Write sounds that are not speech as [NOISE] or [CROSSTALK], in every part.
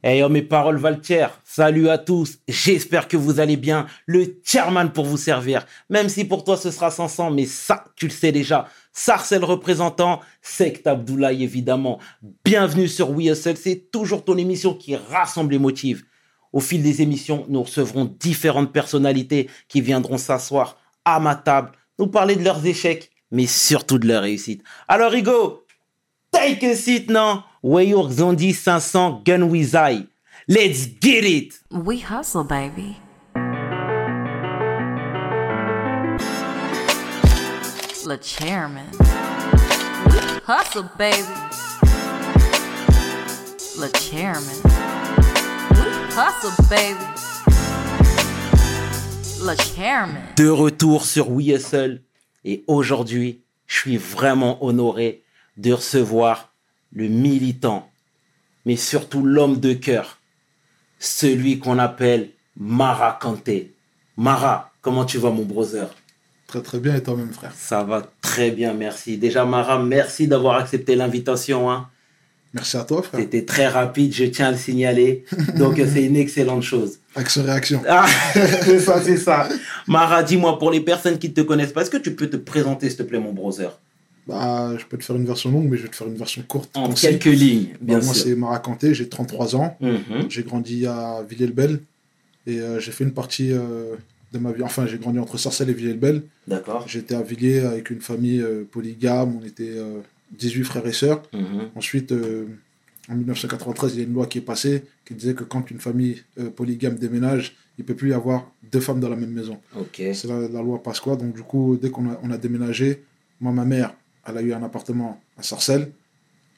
Hey, oh, mes paroles Valtier, salut à tous, j'espère que vous allez bien, le chairman pour vous servir, même si pour toi ce sera 500, mais ça, tu le sais déjà, Sarcel représentant, Sect Abdoulaye évidemment, bienvenue sur We Hustle, c'est toujours ton émission qui rassemble les motifs. Au fil des émissions, nous recevrons différentes personnalités qui viendront s'asseoir à ma table, nous parler de leurs échecs, mais surtout de leurs réussites. Alors Hugo, take a seat now Wayur Zondi 500 Gun With I. Let's get it! We hustle, baby. Le chairman. We hustle, baby. Le chairman. We hustle, baby. Le chairman. De retour sur We Hustle. Et aujourd'hui, je suis vraiment honoré de recevoir le militant, mais surtout l'homme de cœur, celui qu'on appelle Mara Kanté. Mara, comment tu vas mon brother? Très très bien et toi-même frère? Ça va très bien, merci. Déjà Mara, merci d'avoir accepté l'invitation. Hein. Merci à toi frère. C'était très rapide, je tiens à le signaler. Donc [LAUGHS] c'est une excellente chose. Action-réaction. Ah, [LAUGHS] c'est ça, c'est ça. Mara, dis-moi, pour les personnes qui ne te connaissent pas, est-ce que tu peux te présenter, s'il te plaît, mon brother? Bah, je peux te faire une version longue, mais je vais te faire une version courte. En quelques lignes, bien bah, sûr. Moi, c'est Mara Kanté, j'ai 33 ans. Mhm. J'ai grandi à Villers-le-Bel. Et euh, j'ai fait une partie euh, de ma vie. Enfin, j'ai grandi entre Sarcelles et Villers-le-Bel. D'accord. J'étais à Villiers avec une famille euh, polygame. On était 18 frères et sœurs. Mhm. Ensuite, en 1993, il y a une loi qui est passée qui disait que quand une famille polygame déménage, il ne peut plus y avoir deux femmes dans la même maison. Ok. C'est la, la loi Pasqua. Donc, du coup, dès qu'on a, on a déménagé, moi, ma mère, elle a eu un appartement à Sarcelles,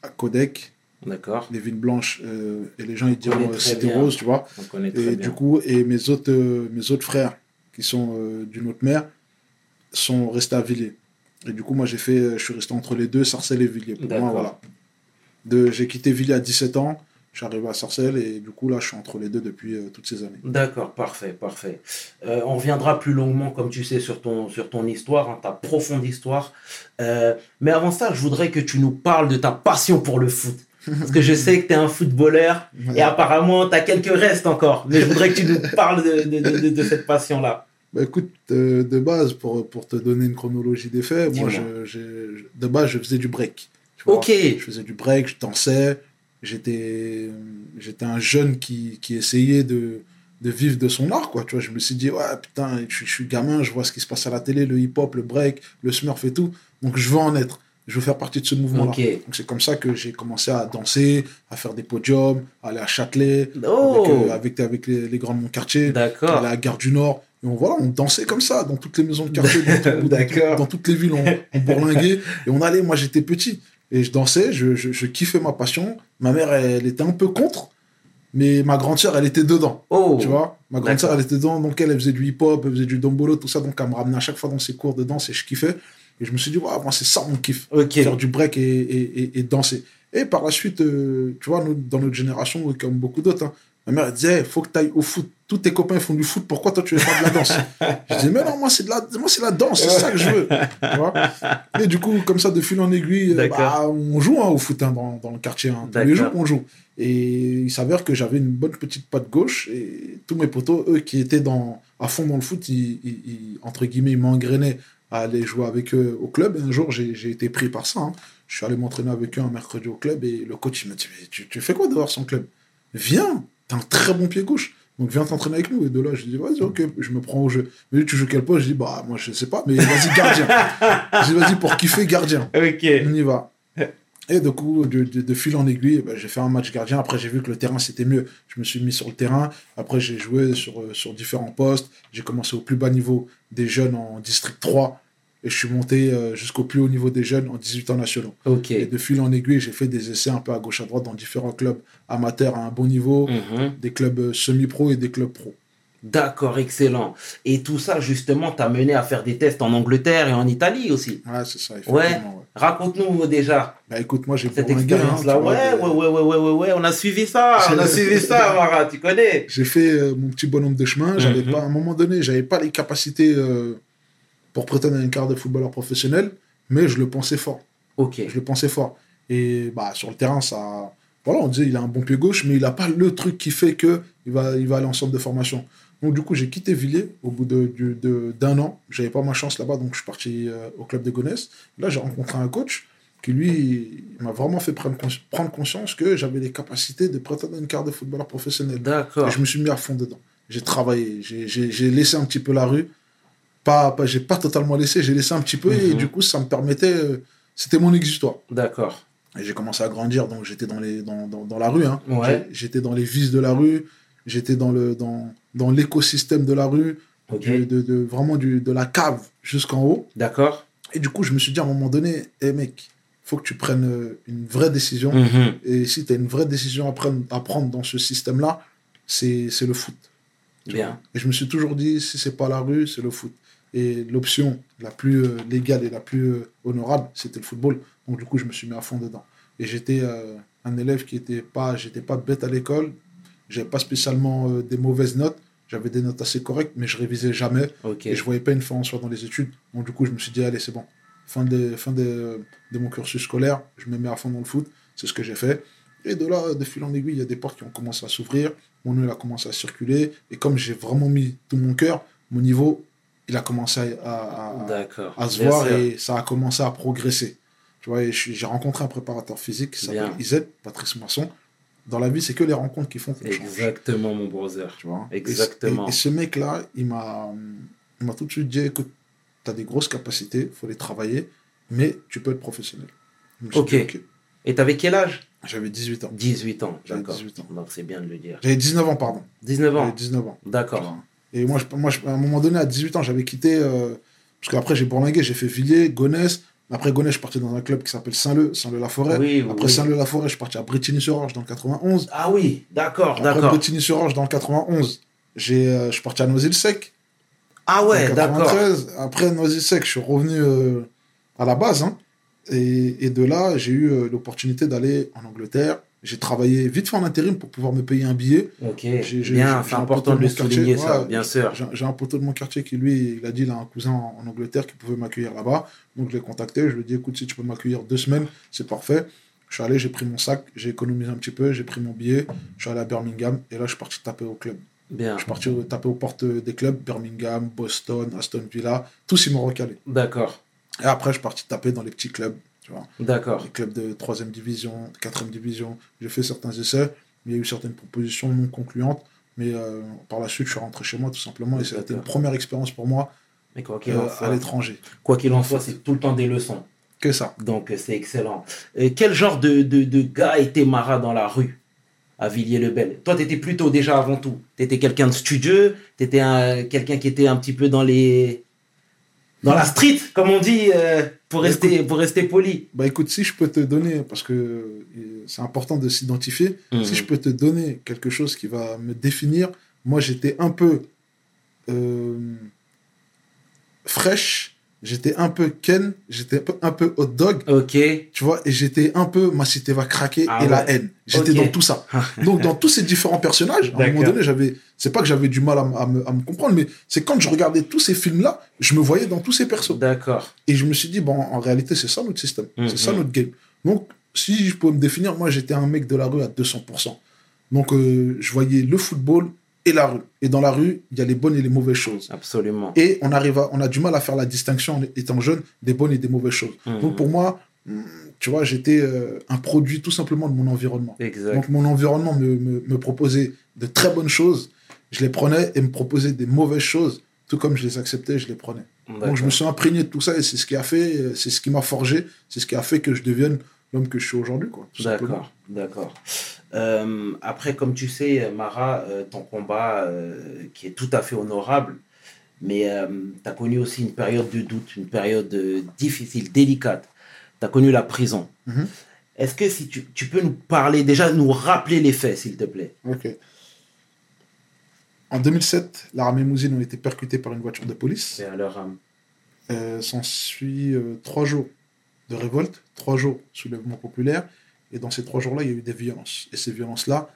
à Codec, D'accord. les villes blanches, euh, et les gens ils diront euh, bien. Rose, tu vois. On connaît très Et bien. du coup, et mes autres, euh, mes autres frères, qui sont euh, d'une autre mère, sont restés à Villiers. Et du coup, moi, j'ai fait, je suis resté entre les deux, Sarcelles et Villiers. Pour moi, voilà. De, j'ai quitté Villiers à 17 ans, arrivé à Sarcelles, et du coup, là, je suis entre les deux depuis euh, toutes ces années. D'accord, parfait, parfait. Euh, on reviendra plus longuement, comme tu sais, sur ton, sur ton histoire, hein, ta profonde histoire. Euh, mais avant ça, je voudrais que tu nous parles de ta passion pour le foot. Parce que je sais que tu es un footballeur et apparemment tu as quelques restes encore. Mais je voudrais que tu nous parles de, de, de- cette passion-là. Bah, écoute, de base, pour, pour te donner une chronologie des faits, moi, je, de base, je faisais du break. tu vois. Ok. Je faisais du break, je dansais. J'étais, j'étais un jeune qui, qui essayait de, de vivre de son art, quoi. Tu vois, je me suis dit, ouais, putain, je, suis- je suis gamin, je vois ce qui se passe à la télé, le hip-hop, le break, le smurf et tout. Donc, je veux en être. Je veux faire partie de ce mouvement-là. Ok. Donc, c'est comme ça que j'ai commencé à danser, à faire des podiums, à aller à Châtelet, Oh, avec, euh, avec, avec les, les grands de mon quartier d'accord. à la gare du Nord. Et on, voilà, on dansait comme ça dans toutes les maisons de quartier, dans, tout- [LAUGHS] dans, dans toutes les villes, on, on bourlinguait. Et on allait, moi j'étais petit. Et je dansais, je, je, je kiffais ma passion. Ma mère, elle, était un peu contre, mais ma grande sœur, elle était dedans. Oh, Tu vois Ma grande sœur, elle était dedans, donc elle, elle faisait du hip-hop, elle faisait du dombolo, tout ça. Donc elle me ramenait à chaque fois dans ses cours de danse et je kiffais. Et je me suis dit, ouais, moi c'est ça mon kiff faire du break et, et, et, et danser. Et par la suite, euh, tu vois, nous, dans notre génération, comme beaucoup d'autres, hein, ma mère elle disait, faut que tu ailles au foot. Tous tes copains font du foot, pourquoi toi tu veux faire de la danse [LAUGHS] Je disais, mais non, moi c'est de la, moi, c'est la danse, c'est ça que je veux. Tu vois et du coup, comme ça, de fil en aiguille, euh, bah, on joue hein, au foot hein, dans, dans le quartier. Hein. Tous les jours, on joue. Et il s'avère que j'avais une bonne petite patte gauche et tous mes potos, eux qui étaient dans, à fond dans le foot, ils, ils- ils- entre guillemets, ils m'engrainaient à aller jouer avec eux au club. Et un jour, j'ai j'ai été pris par ça. hein. Je suis allé m'entraîner avec eux un mercredi au club et le coach, il m'a dit Mais tu, tu fais quoi dehors son club? Viens, t'as un très bon pied gauche. Donc viens t'entraîner avec nous. Et de là, je dis Vas-y, ok, je me prends au jeu. Mais tu joues quel poste? Je dis Bah, moi, je sais pas, mais vas-y, gardien. [LAUGHS] je dis Vas-y, pour kiffer, gardien. Ok. On y va. Et du coup, de, de- de fil en aiguille, ben, j'ai fait un match gardien. Après, j'ai vu que le terrain, c'était mieux. Je me suis mis sur le terrain. Après, j'ai joué sur, sur différents postes. J'ai commencé au plus bas niveau des jeunes en district 3. Et je suis monté euh, jusqu'au plus haut niveau des jeunes en 18 ans nationaux. Et de fil en aiguille, j'ai fait des essais un peu à gauche à droite dans différents clubs amateurs à un bon niveau, Mhm. des clubs euh, semi-pro et des clubs pro. D'accord, excellent. Et tout ça, justement, t'a mené à faire des tests en Angleterre et en Italie aussi. Ouais, c'est ça. Ouais. ouais. Raconte-nous déjà Bah écoute, moi, j'ai cette hein, expérience-là. vois, ouais, ouais, ouais, ouais, ouais, ouais, ouais, on a suivi ça. [LAUGHS] On a suivi [LAUGHS] ça, Mara, tu connais. J'ai fait euh, mon petit bonhomme de chemin. J'avais Mhm. pas, à un moment donné, j'avais pas les capacités euh, pour prétendre à une carte de footballeur professionnel, mais je le pensais fort. Ok. Je le pensais fort. Et bah, sur le terrain, ça, voilà, on disait il a un bon pied gauche, mais il n'a pas le truc qui fait que il va, il va aller en centre de formation. Donc du coup, j'ai quitté Villiers au bout de, du- de- d'un an. J'avais pas ma chance là-bas, donc je suis parti euh, au club de Gonesse. Là, j'ai rencontré un coach qui lui m'a vraiment fait prendre, prendre conscience que j'avais les capacités de prétendre à une carte de footballeur professionnel. D'accord. Et je me suis mis à fond dedans. J'ai travaillé, j'ai laissé un petit peu la rue. Pas, pas, j'ai pas totalement laissé, j'ai laissé un petit peu et Mhm. du coup, ça me permettait. euh, c'était mon exutoire. D'accord. Et j'ai commencé à grandir, donc j'étais dans, les, dans, dans, dans la rue. Hein. Ouais. J'étais dans les vices de la rue, j'étais dans le dans, dans l'écosystème de la rue, de, de, vraiment du, de la cave jusqu'en haut. D'accord. Et du coup, je me suis dit à un moment donné, hé mec, faut que tu prennes euh, une vraie décision. Mhm. Et si tu as une vraie décision à prendre, à prendre dans ce système-là, c'est c'est le foot. Bien. Et je me suis toujours dit, si c'est pas la rue, c'est le foot. Et l'option la plus euh, légale et la plus euh, honorable, c'était le football. Donc du coup, je me suis mis à fond dedans. Et j'étais euh, un élève qui était pas, j'étais pas bête à l'école. J'avais pas spécialement euh, des mauvaises notes. J'avais des notes assez correctes, mais je révisais jamais. Et je voyais pas une fin en soi dans les études. Donc du coup, je me suis dit, allez, c'est bon. Fin, de, fin de, de mon cursus scolaire, je me mets à fond dans le foot. C'est ce que j'ai fait. Et de là, de fil en aiguille, il y a des portes qui ont commencé à s'ouvrir. Mon nom, il a commencé à circuler. Et comme j'ai vraiment mis tout mon cœur, mon niveau, il a commencé à, à- à- D'accord. à se voir sûr. et ça a commencé à progresser. Tu vois, j'ai rencontré un préparateur physique qui s'appelle. Izet, Patrice Moisson. Dans la vie, c'est que les rencontres qui font qu'on change. Exactement, mon brother. Tu vois Exactement. Et, et ce mec-là, il m'a, tout de suite dit écoute, tu as des grosses capacités, il faut les travailler, mais tu peux être professionnel. Ok. dit, Et t'avais quel âge? J'avais 18 ans. 18 ans. D'accord. 18 ans. Donc c'est bien de le dire. J'avais 19 ans, pardon. 19 J'avais ans. 19 ans. D'accord. Et moi, je, moi je- à un moment donné, à 18 ans, j'avais quitté. euh, parce qu'après, j'ai bourlingué, j'ai fait Villiers, Gonesse. Après Gonesse, je suis parti dans un club qui s'appelle Saint-Leu, Saint-Leu-la-Forêt. Oui, Après oui. Saint-Leu-la-Forêt, je suis parti à Bretigny-sur-Orge dans le 91. Ah oui, d'accord, Après d'accord. Bretigny-sur-Orge dans le 91, j'ai, euh, je suis parti à Noisy-le-Sec. Ah ouais, d'accord. 93, après Noisy-Sec, je suis revenu euh, à la base. hein. et, et de là, j'ai eu l'opportunité d'aller en Angleterre. J'ai travaillé vite fait en intérim pour pouvoir me payer un billet. Ok, J'ai- bien, c'est important de le souligner, ça, ouais. bien sûr. J'ai un poteau de mon quartier qui, lui, il a dit, il a un cousin en, en Angleterre qui pouvait m'accueillir là-bas. Donc, je l'ai contacté. Je lui ai dit, écoute, si tu peux m'accueillir deux semaines, c'est parfait. Je suis allé, j'ai pris mon sac, j'ai économisé un petit peu, j'ai pris mon billet. Je suis allé à Birmingham et là, je suis parti taper au club. Bien, Je suis parti taper aux portes des clubs, Birmingham, Boston, Aston Villa. Tous, ils m'ont recalé. d'accord, Et après, je suis parti taper dans les petits clubs, tu vois. d'accord. Les clubs de 3 division, 4 division. J'ai fait certains essais. Il y a eu certaines propositions non concluantes. Mais euh, par la suite, je suis rentré chez moi, tout simplement. Et été une première expérience pour moi Mais quoi qu'il euh, en à soit, l'étranger. quoi qu'il en soit, c'est tout le temps des leçons. Que ça. Donc euh, c'est excellent. Quel genre de, de, de gars était Mara dans la rue à Villiers-le-Bel? Toi, tu étais plutôt déjà avant tout. Tu étais quelqu'un de studieux, tu étais quelqu'un qui était un petit peu dans les dans la street, comme on dit, euh, pour, rester, pour rester poli. Bah écoute, si je peux te donner, parce que euh, c'est important de s'identifier, Mhm. si je peux te donner quelque chose qui va me définir, moi j'étais un peu euh, fraîche, j'étais un peu Ken, j'étais un peu, hot dog, Ok. tu vois, et j'étais un peu ma cité va craquer Ah et la haine. J'étais dans tout ça. [LAUGHS] Donc dans tous ces différents personnages, à un moment donné, j'avais, c'est pas que j'avais du mal à, me, à me comprendre, mais c'est quand je regardais tous ces films-là, je me voyais dans tous ces persos. D'accord. Et je me suis dit, bon, en réalité, c'est ça notre système. Mhm. C'est ça notre game. Donc, si je peux me définir, moi, j'étais un mec de la rue à 200%. Donc, euh, je voyais le football et la rue. Et dans la rue, il y a les bonnes et les mauvaises choses. Absolument. Et on, arrive à- on a du mal à faire la distinction en étant jeune des bonnes et des mauvaises choses. Mhm. Donc, pour moi, hum, tu vois, j'étais euh, un produit tout simplement de mon environnement. Exact. Donc, mon environnement me, me, me proposait de très bonnes choses. Je les prenais et me proposait des mauvaises choses. Tout comme je les acceptais, je les prenais. Donc je me suis imprégné de tout ça et c'est ce qui a fait, euh, c'est ce qui m'a forgé, c'est ce qui a fait que je devienne l'homme que je suis aujourd'hui. D'accord, d'accord. Euh, après, comme tu sais, Mara, euh, ton combat euh, qui est tout à fait honorable, mais tu as connu aussi une période de doute, une période difficile, délicate. Tu as connu la prison. Mhm. Est-ce que si tu, tu peux nous parler, déjà nous rappeler les faits, s'il te plaît? Ok. En 2007, l'armée Mousine ont été percutés par une voiture de police. C'est à leur âme. S'ensuit trois jours de révolte, trois jours de soulèvement populaire. Et dans ces trois jours-là, il y a eu des violences. Et ces violences-là,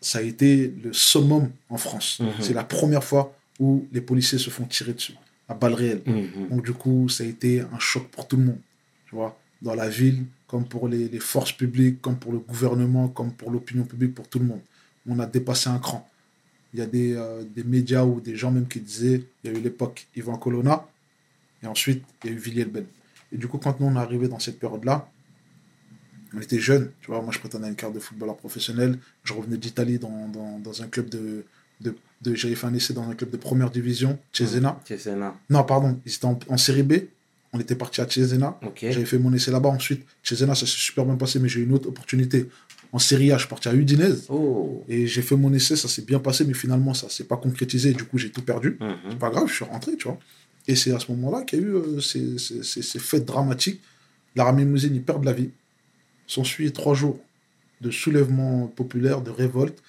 ça a été le summum en France. Mhm. C'est la première fois où les policiers se font tirer dessus, à balles réelles. Mhm. Donc du coup, ça a été un choc pour tout le monde. Tu vois, dans la ville, comme pour les, les forces publiques, comme pour le gouvernement, comme pour l'opinion publique, pour tout le monde. On a dépassé un cran. Il y a des, euh, des médias ou des gens même qui disaient, il y a eu l'époque Ivan Colonna, et ensuite il y a eu Villiers-le-Bel. Et du coup, quand nous on est arrivé dans cette période-là, on était jeunes, tu vois, moi je prétendais à une carte de footballeur professionnel, je revenais d'Italie dans, dans, dans un club de, de, de- j'avais fait un essai dans un club de première division, Cesena. Cesena. Non, pardon, ils étaient en, en série B, on était parti à Cesena, Ok. j'avais fait mon essai là-bas ensuite, Cesena ça s'est super bien passé, mais j'ai eu une autre opportunité. En série A, je suis parti à Udinese, Oh. et j'ai fait mon essai, ça s'est bien passé, mais finalement ça s'est pas concrétisé, du coup j'ai tout perdu. Mhm. C'est pas grave, je suis rentré, tu vois. Et c'est à ce moment-là qu'il y a eu euh, ces, ces- ces- ces faits dramatiques. L'armée mimousine, ils perdent la vie. S'ensuit trois jours de soulèvement populaire, de révolte.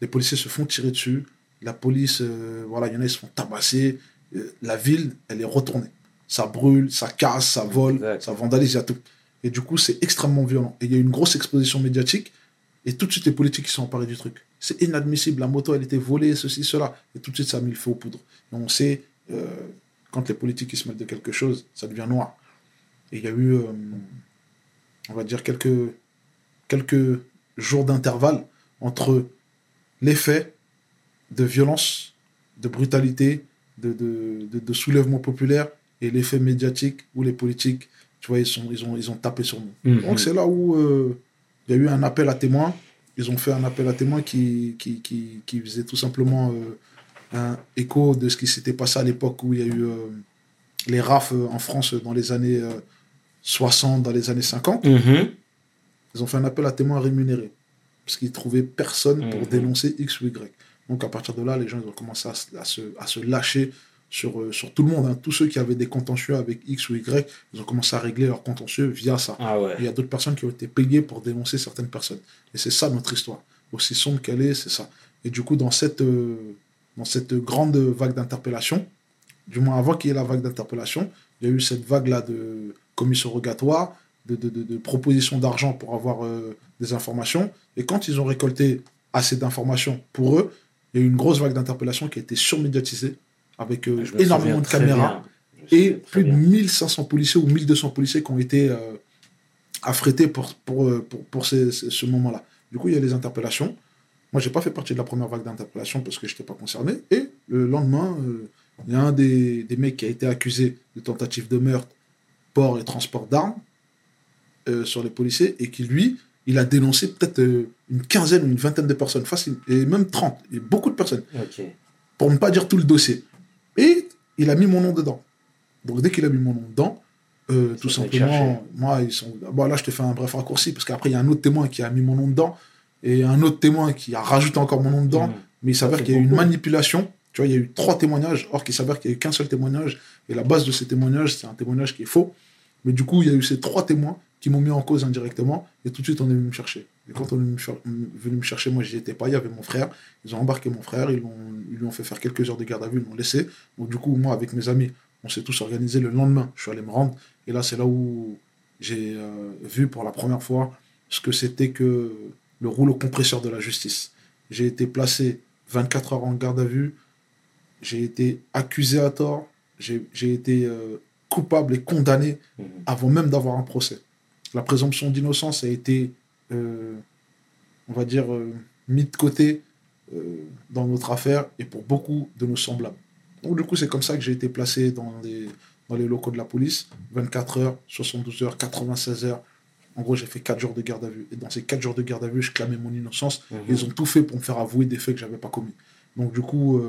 Les policiers se font tirer dessus. La police, euh, voilà, il y en a, ils se font tabasser. Euh, la ville, elle est retournée. Ça brûle, ça casse, ça vole, Exact. ça vandalise, il y a tout. Et du coup, c'est extrêmement violent. Et il y a eu une grosse exposition médiatique. Et tout de suite, les politiques qui sont emparés du truc. C'est inadmissible. La moto, elle était volée, ceci, cela. Et tout de suite, ça a mis le feu aux poudres. Et on sait, euh, quand les politiques ils se mettent de quelque chose, ça devient noir. Et il y a eu, on va dire, quelques, quelques jours d'intervalle entre les faits de violence, de brutalité, de, de, de- de soulèvement populaire et les faits médiatiques où les politiques, tu vois, ils, sont, ils, ont, ils ont tapé sur nous. Mhm. Donc c'est là où euh, il y a eu un appel à témoins. Ils ont fait un appel à témoins qui, qui, qui, qui faisait tout simplement euh, un écho de ce qui s'était passé à l'époque où il y a eu euh, les RAF en France dans les années 60, dans les années 50. Mhm. Ils ont fait un appel à témoins rémunérés parce qu'ils trouvaient personne pour Mhm. dénoncer X ou Y. Donc à partir de là, les gens ils ont commencé à, se- à se, à se lâcher sur, euh, sur tout le monde. hein. Tous ceux qui avaient des contentieux avec X ou Y, ils ont commencé à régler leurs contentieux via ça. Ah ouais. Il y a d'autres personnes qui ont été payées pour dénoncer certaines personnes. Et c'est ça notre histoire. Aussi sombre qu'elle est, c'est ça. Et du coup, dans cette, euh, dans cette grande vague d'interpellation, du moins avant qu'il y ait la vague d'interpellation, il y a eu cette vague-là de commission rogatoire, de, de, de- de propositions d'argent pour avoir euh, des informations. Et quand ils ont récolté assez d'informations pour eux, il y a eu une grosse vague d'interpellation qui a été surmédiatisée avec euh, énormément de caméras et plus de bien. 1500 policiers ou 1200 policiers qui ont été euh, affrétés pour, pour, pour, pour ces- ces- ce moment-là. Du coup, il y a les interpellations. Moi, j'ai pas fait partie de la première vague d'interpellations parce que je n'étais pas concerné. Et le lendemain, il y a un des, des mecs qui a été accusé de tentative de meurtre, port et transport d'armes euh, sur les policiers et qui, lui, il a dénoncé peut-être euh, une quinzaine ou une vingtaine de personnes, facile, et même 30, et beaucoup de personnes pour ne pas dire tout le dossier. Et il a mis mon nom dedans. Donc dès qu'il a mis mon nom dedans, euh, tout simplement, moi, ils sont. Bon, là, je te fais un bref raccourci, parce qu'après, il y a un autre témoin qui a mis mon nom dedans, et un autre témoin qui a rajouté encore mon nom dedans, Mhm. mais il s'avère qu'il y a eu une manipulation. Tu vois, il y a eu trois témoignages, or qu'il s'avère qu'il n'y a eu qu'un seul témoignage, et la base de ces témoignages, c'est un témoignage qui est faux. Mais du coup, il y a eu ces trois témoins qui m'ont mis en cause indirectement, et tout de suite, on est venu me chercher. Et quand on est venu me chercher, moi, j'y étais pas, il y avait mon frère, ils ont embarqué mon frère, ils, l'ont- ils lui ont fait faire quelques heures de garde à vue, ils m'ont laissé. Donc, du coup, moi, avec mes amis, on s'est tous organisés le lendemain. Je suis allé me rendre, et là, c'est là où j'ai euh, vu pour la première fois ce que c'était que le rouleau compresseur de la justice. J'ai été placé 24 heures en garde à vue, j'ai été accusé à tort, j'ai été euh, coupable et condamné Mhm. avant même d'avoir un procès. La présomption d'innocence a été, euh, on va dire, euh, mis de côté dans notre affaire et pour beaucoup de nos semblables. Donc du coup, c'est comme ça que j'ai été placé dans les, dans les locaux de la police, 24 heures, 72 heures, 96 heures. En gros, j'ai fait 4 jours de garde à vue. Et dans ces 4 jours de garde à vue, je clamais mon innocence. Mhm. Ils ont tout fait pour me faire avouer des faits que j'avais pas commis. Donc du coup,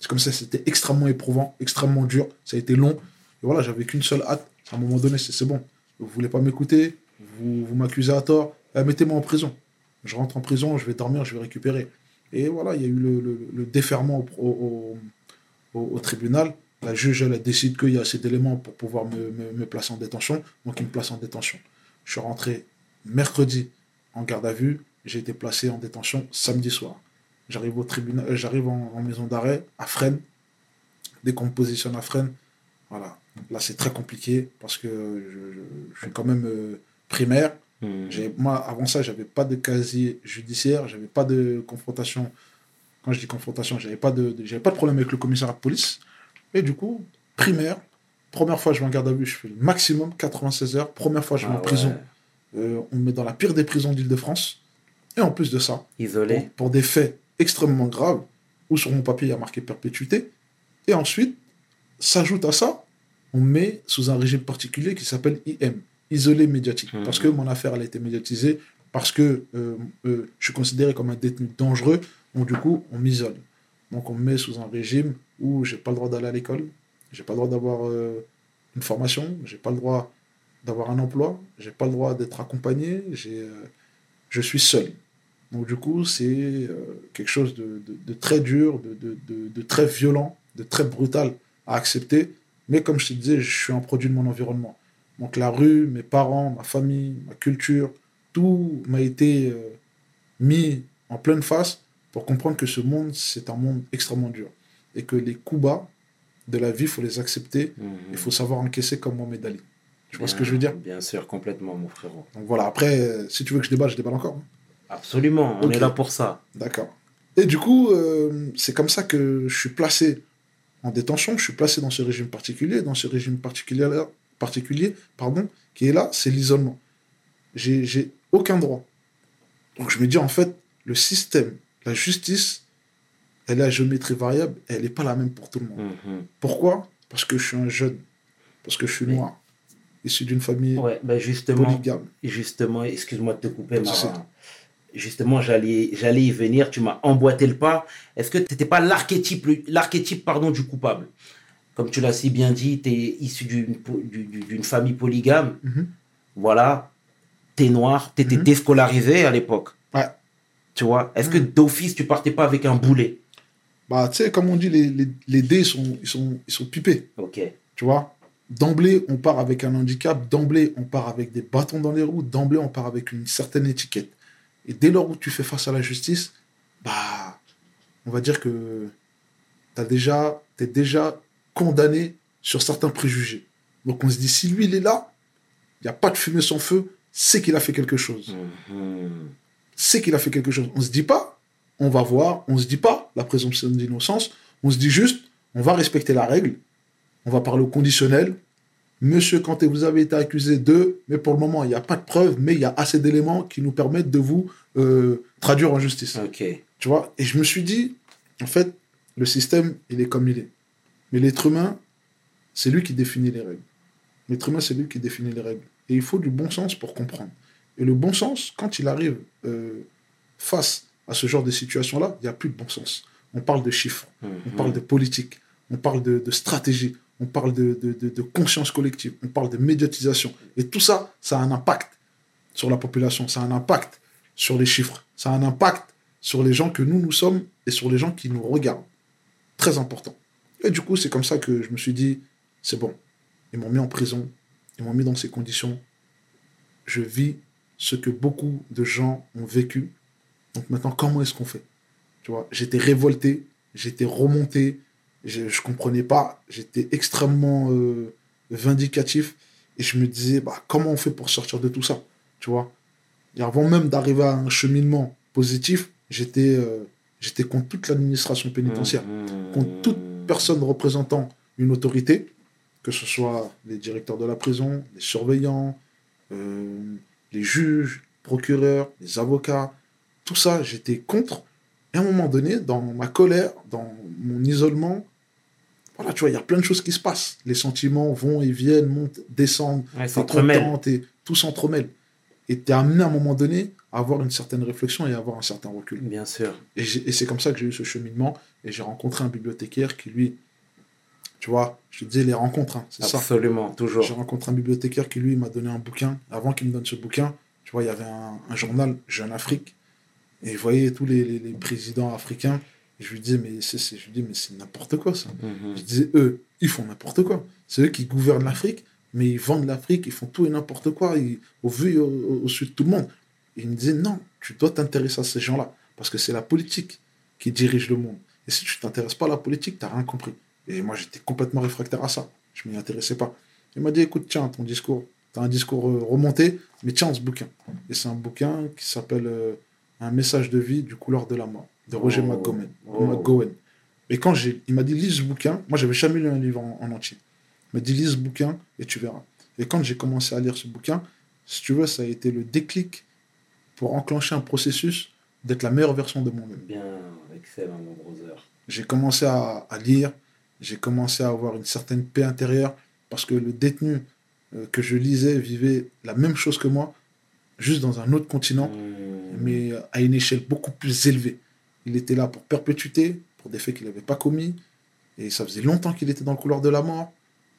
c'est comme ça, c'était extrêmement éprouvant, extrêmement dur. Ça a été long. Et voilà, j'avais qu'une seule hâte. À un moment donné, c'est bon. Vous voulez pas m'écouter, vous, vous m'accusez à tort, eh, mettez-moi en prison. Je rentre en prison, je vais dormir, je vais récupérer. Et voilà, il y a eu le, le- le déferment au, tribunal. La juge, elle décide qu'il y a assez d'éléments pour pouvoir me, me- me placer en détention. Donc, il me place en détention. Je suis rentré mercredi en garde à vue. J'ai été placé en détention samedi soir. J'arrive au tribunal, euh, j'arrive en, en maison d'arrêt à Fresnes. Dès qu'on me positionne à Fresnes, voilà. Là, c'est très compliqué parce que je, je- je suis quand même euh, primaire. J'ai- Moi, avant ça, j'avais pas de casier judiciaire, j'avais pas de confrontation. Quand je dis confrontation, j'avais pas de, de- j'avais pas de problème avec le commissariat de police. Et du coup, primaire, première fois je vais en garde à vue, je fais le maximum 96 heures. Première fois je vais Ah en prison, ouais. Euh, on me met dans la pire des prisons d'Île-de-France. Et en plus de ça, Isolé. pour, pour des faits extrêmement graves, où sur mon papier il y a marqué perpétuité. Et ensuite, s'ajoute à ça, on me met sous un régime particulier qui s'appelle IM, isolé médiatique. Mhm. Parce que mon affaire elle a été médiatisée, parce que euh, euh, je suis considéré comme un détenu dangereux, donc du coup, on m'isole. Donc on me met sous un régime où j'ai pas le droit d'aller à l'école, j'ai pas le droit d'avoir euh, une formation, j'ai pas le droit d'avoir un emploi, j'ai pas le droit d'être accompagné, j'ai, je suis seul. Donc du coup, c'est euh, quelque chose de, de- de très dur, de, de- très violent, de très brutal à accepter. Mais comme je te disais, je suis un produit de mon environnement. Donc la rue, mes parents, ma famille, ma culture, tout m'a été euh, mis en pleine face pour comprendre que ce monde, c'est un monde extrêmement dur. Et que les coups bas de la vie, il faut les accepter. Mhm. Il faut savoir encaisser comme Mohamed Ali. Tu vois ce que je veux dire? Bien sûr, complètement, mon frérot. Donc voilà, après, euh, si tu veux que je déballe, je déballe encore. hein. Absolument, on est là pour ça. D'accord. Et du coup, euh, c'est comme ça que je suis placé en détention, je suis placé dans ce régime particulier, dans ce régime particulier, particulier pardon, qui est là, c'est l'isolement. J'ai aucun droit. Donc je me dis, en fait, le système, la justice, elle est à géométrie variable, elle n'est pas la même pour tout le monde. Mhm. Pourquoi? Parce que je suis un jeune, parce que je suis noir, issu d'une famille Ouais, ben justement, polygame. justement, excuse-moi de te couper. Marin. Justement, j'allais, j'allais y venir, tu m'as emboîté le pas. Est-ce que tu n'étais pas l'archétype, le- l'archétype pardon, du coupable? Comme tu l'as si bien dit, tu es issu d'une, d'une famille polygame. Mhm. Voilà, tu es noir, tu étais Mhm. déscolarisé à l'époque. Ouais. Tu vois Est-ce que Mhm. d'office, tu partais pas avec un boulet? Bah, tu sais, comme on dit, les, les, les dés sont, ils, sont, ils sont pipés. Ok. Tu vois D'emblée, on part avec un handicap. D'emblée, on part avec des bâtons dans les roues. D'emblée, on part avec une certaine étiquette. Et dès lors où tu fais face à la justice, bah, on va dire que tu déjà, es déjà condamné sur certains préjugés. Donc on se dit, si lui, il est là, il n'y a pas de fumée sans feu, c'est qu'il a fait quelque chose. Mhm. C'est qu'il a fait quelque chose. On se dit pas, on va voir, on se dit pas la présomption d'innocence, on se dit juste, on va respecter la règle, on va parler au conditionnel. Monsieur Kanté, vous avez été accusé de, mais pour le moment, il n'y a pas de preuves, mais il y a assez d'éléments qui nous permettent de vous euh, traduire en justice. Ok. Tu vois Et je me suis dit, en fait, le système, il est comme il est. Mais l'être humain, c'est lui qui définit les règles. L'être humain, c'est lui qui définit les règles. Et il faut du bon sens pour comprendre. Et le bon sens, quand il arrive euh, face à ce genre de situation-là, il n'y a plus de bon sens. On parle de chiffres, on Mhm. parle de politique, on parle de, de stratégie, on parle de, conscience collective, on parle de médiatisation. Et tout ça, ça a un impact sur la population, ça a un impact sur les chiffres, ça a un impact sur les gens que nous, nous sommes et sur les gens qui nous regardent. Très important. Et du coup, c'est comme ça que je me suis dit, c'est bon. Ils m'ont mis en prison, ils m'ont mis dans ces conditions. Je vis ce que beaucoup de gens ont vécu. Donc maintenant, comment est-ce qu'on fait? Tu vois, j'étais révolté, j'étais remonté, je ne comprenais pas, j'étais extrêmement euh, vindicatif et je me disais, bah, comment on fait pour sortir de tout ça Tu vois? Et avant même d'arriver à un cheminement positif, j'étais euh, j'étais contre toute l'administration pénitentiaire, Mhm. contre toute personne représentant une autorité, que ce soit les directeurs de la prison, les surveillants, euh, les juges, procureurs, les avocats, tout ça, j'étais contre. Et à un moment donné, dans ma colère, dans mon isolement, voilà, tu vois, il y a plein de choses qui se passent. Les sentiments vont et viennent, montent, descendent, Ouais, contente et tout s'entremêle. Et tu es amené à un moment donné à avoir une certaine réflexion et à avoir un certain recul. Bien sûr. Et, c'est comme ça que j'ai eu ce cheminement. Et j'ai rencontré un bibliothécaire qui, lui, tu vois, je te disais les rencontres, hein, c'est ça. Absolument, toujours. J'ai rencontré un bibliothécaire qui, lui, m'a donné un bouquin. Avant qu'il me donne ce bouquin, tu vois, il y avait un, un journal Jeune Afrique. Et je voyais tous les, les- les présidents africains. Je lui disais, mais c'est, c'est- je lui dis, mais c'est n'importe quoi ça. Mhm. Je disais, eux, ils font n'importe quoi. C'est eux qui gouvernent l'Afrique, mais ils vendent l'Afrique, ils font tout et n'importe quoi, ils- au vu et au, au- au su de tout le monde. Et il me disait, non, tu dois t'intéresser à ces gens-là, parce que c'est la politique qui dirige le monde. Et si tu t'intéresses pas à la politique, tu n'as rien compris. Et moi, j'étais complètement réfractaire à ça. Je m'y intéressais pas. Il m'a dit, écoute, tiens, ton discours, tu as un discours euh, remonté, mais tiens ce bouquin. Et c'est un bouquin qui s'appelle euh, Un message de vie du couleur de la mort, de Roger Oh. McGowan. Oh. McGowan. Et quand j'ai, il m'a dit, lis ce bouquin. Moi, j'avais jamais lu un livre en, en entier. Il m'a dit, lis ce bouquin et tu verras. Et quand j'ai commencé à lire ce bouquin, si tu veux, ça a été le déclic pour enclencher un processus d'être la meilleure version de moi-même. Bien, excellent, mon brother. J'ai commencé à, à lire, j'ai commencé à avoir une certaine paix intérieure parce que le détenu euh, que je lisais vivait la même chose que moi, juste dans un autre continent, Mmh. mais à une échelle beaucoup plus élevée. Il était là pour perpétuité, pour des faits qu'il n'avait pas commis, et ça faisait longtemps qu'il était dans le couloir de la mort.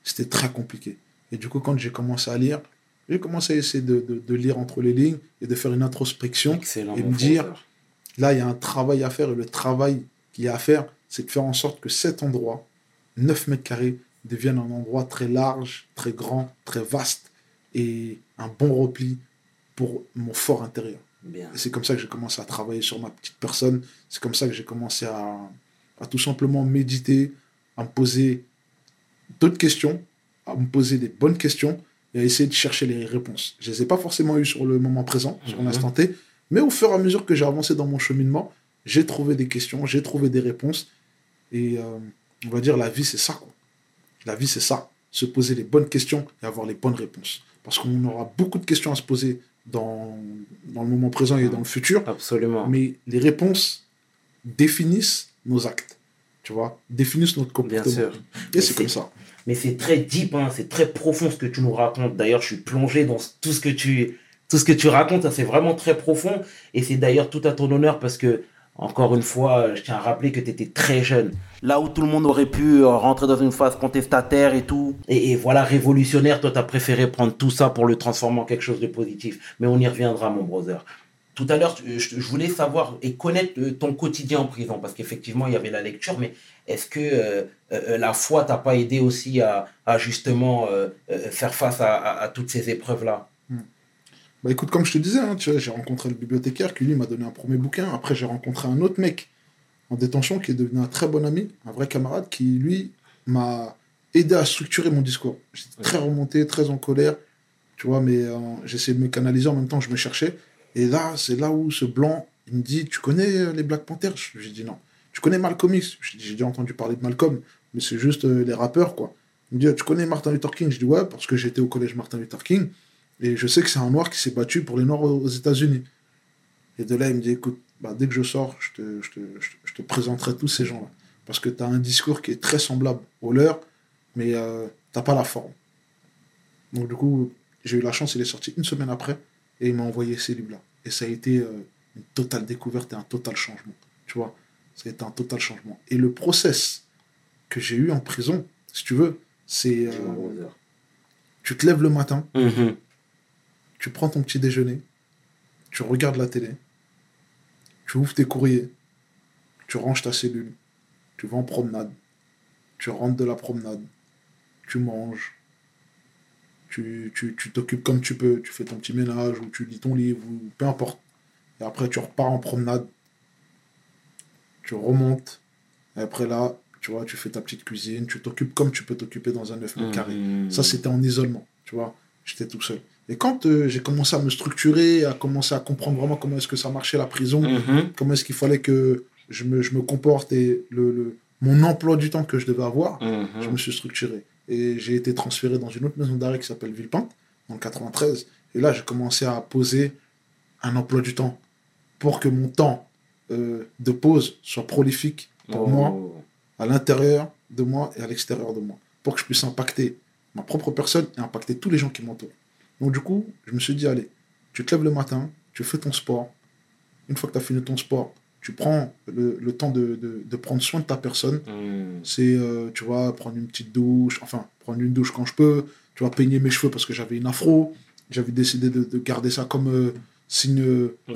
C'était très compliqué. Et du coup, quand j'ai commencé à lire, j'ai commencé à essayer de, de- de lire entre les lignes et de faire une introspection. Excellent, et me dire-. Là, il y a un travail à faire, et le travail qu'il y a à faire, c'est de faire en sorte que cet endroit, 9 mètres carrés, devienne un endroit très large, très grand, très vaste, et un bon repli pour mon fort intérieur. C'est comme ça que j'ai commencé à travailler sur ma petite personne. C'est comme ça que j'ai commencé à, à tout simplement méditer, à me poser d'autres questions, à me poser des bonnes questions et à essayer de chercher les réponses. Je ne les ai pas forcément eues sur le moment présent, sur Mhm. l'instant T, mais au fur et à mesure que j'ai avancé dans mon cheminement, j'ai trouvé des questions, j'ai trouvé des réponses. Et euh, on va dire, la vie, c'est ça. Quoi. La vie, c'est ça. Se poser les bonnes questions et avoir les bonnes réponses. Parce qu'on aura beaucoup de questions à se poser dans, dans le moment présent et dans le futur. Absolument. Mais les réponses définissent nos actes, tu vois, définissent notre Bien comportement. sûr. Et c'est comme ça. Mais c'est très deep, hein, c'est très profond ce que tu nous racontes. D'ailleurs, je suis plongé dans tout ce que tu, tout ce que tu racontes. C'est vraiment très profond. Et c'est d'ailleurs tout à ton honneur parce que, encore une fois, je tiens à rappeler que tu étais très jeune. Là où tout le monde aurait pu euh, rentrer dans une phase contestataire et tout, et, et voilà, révolutionnaire, toi, tu as préféré prendre tout ça pour le transformer en quelque chose de positif. Mais on y reviendra, mon brother. Tout à l'heure, je, voulais savoir et connaître euh, ton quotidien en prison, parce qu'effectivement, il y avait la lecture, mais est-ce que euh, euh, la foi t'a pas aidé aussi à, à justement euh, faire face à, à- à toutes ces épreuves-là? Bah écoute, comme je te disais, hein, tu vois, j'ai rencontré le bibliothécaire qui lui m'a donné un premier bouquin. Après, j'ai rencontré un autre mec en détention qui est devenu un très bon ami, un vrai camarade qui lui m'a aidé à structurer mon discours. J'étais très remonté, très en colère, tu vois, mais euh, j'essayais de me canaliser en même temps que je me cherchais. Et là, c'est là où ce blanc, il me dit, tu connais euh, les Black Panthers? J'ai dit non. Tu connais Malcolm X? J'ai déjà entendu parler de Malcolm, mais c'est juste euh, les rappeurs, quoi. Il me dit, tu connais Martin Luther King? Je dis, ouais, parce que j'étais au collège Martin Luther King. Et je sais que c'est un noir qui s'est battu pour les noirs aux États-Unis. Et de là, il me dit, écoute, bah, dès que je sors, je te, je te, je te- présenterai tous ces gens-là. Parce que tu as un discours qui est très semblable au leur, mais euh, t'as pas la forme. Donc du coup, j'ai eu la chance, il est sorti une semaine après, et il m'a envoyé ces livres-là. Et ça a été euh, une totale découverte et un total changement. Tu vois, ça a été un total changement. Et le process que j'ai eu en prison, si tu veux, c'est... euh, tu te lèves le matin, Mhm. Tu prends ton petit déjeuner, tu regardes la télé, tu ouvres tes courriers, tu ranges ta cellule, tu vas en promenade, tu rentres de la promenade, tu manges, tu tu- tu t'occupes comme tu peux, tu fais ton petit ménage ou tu lis ton livre ou peu importe. Et après tu repars en promenade, tu remontes, et après là, tu vois, tu fais ta petite cuisine, tu t'occupes comme tu peux t'occuper dans un 9 mètres carrés. Mhm. Ça, c'était en isolement, tu vois. J'étais tout seul. Et quand euh, j'ai commencé à me structurer, à commencer à comprendre vraiment comment est-ce que ça marchait la prison, Mhm. comment est-ce qu'il fallait que je me, je me comporte et le, le- mon emploi du temps que je devais avoir, Mhm. je me suis structuré. Et j'ai été transféré dans une autre maison d'arrêt qui s'appelle Villepinte, le 93. Et là, j'ai commencé à poser un emploi du temps pour que mon temps euh, de pause soit prolifique pour Oh. moi à l'intérieur de moi et à l'extérieur de moi, pour que je puisse impacter ma propre personne et impacter tous les gens qui m'entourent. Donc du coup, je me suis dit, allez, tu te lèves le matin, tu fais ton sport. Une fois que tu as fini ton sport, tu prends le, le temps de, de- de prendre soin de ta personne. Mhm. C'est, euh, tu vois, prendre une petite douche, enfin, prendre une douche quand je peux, tu vois, peigner mes cheveux parce que j'avais une afro. J'avais décidé de, de garder ça comme euh, signe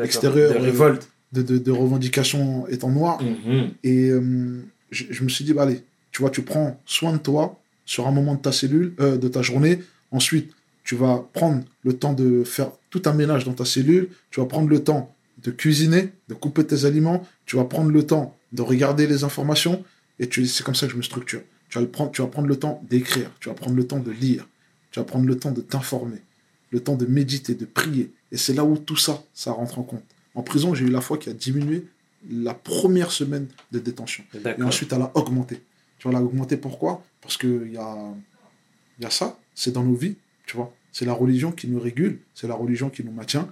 extérieur De euh, révolte. de, de- revendication étant noir. Mhm. Et euh, je, je me suis dit, bah, allez, tu vois, tu prends soin de toi sur un moment de ta cellule, de ta journée. Ensuite, tu vas prendre le temps de faire tout un ménage dans ta cellule. Tu vas prendre le temps de cuisiner, de couper tes aliments. Tu vas prendre le temps de regarder les informations. Et tu- c'est comme ça que je me structure. Tu vas, le prendre, tu vas prendre le temps d'écrire. Tu vas prendre le temps de lire. Tu vas prendre le temps de t'informer. Le temps de méditer, de prier. Et c'est là où tout ça, ça rentre en compte. En prison, j'ai eu la foi qui a diminué la première semaine de détention. Et ensuite, elle a augmenté. Tu vois, elle a augmenté pourquoi? Parce qu'il y a, y a ça, c'est dans nos vies, tu vois. C'est la religion qui nous régule, c'est la religion qui nous maintient.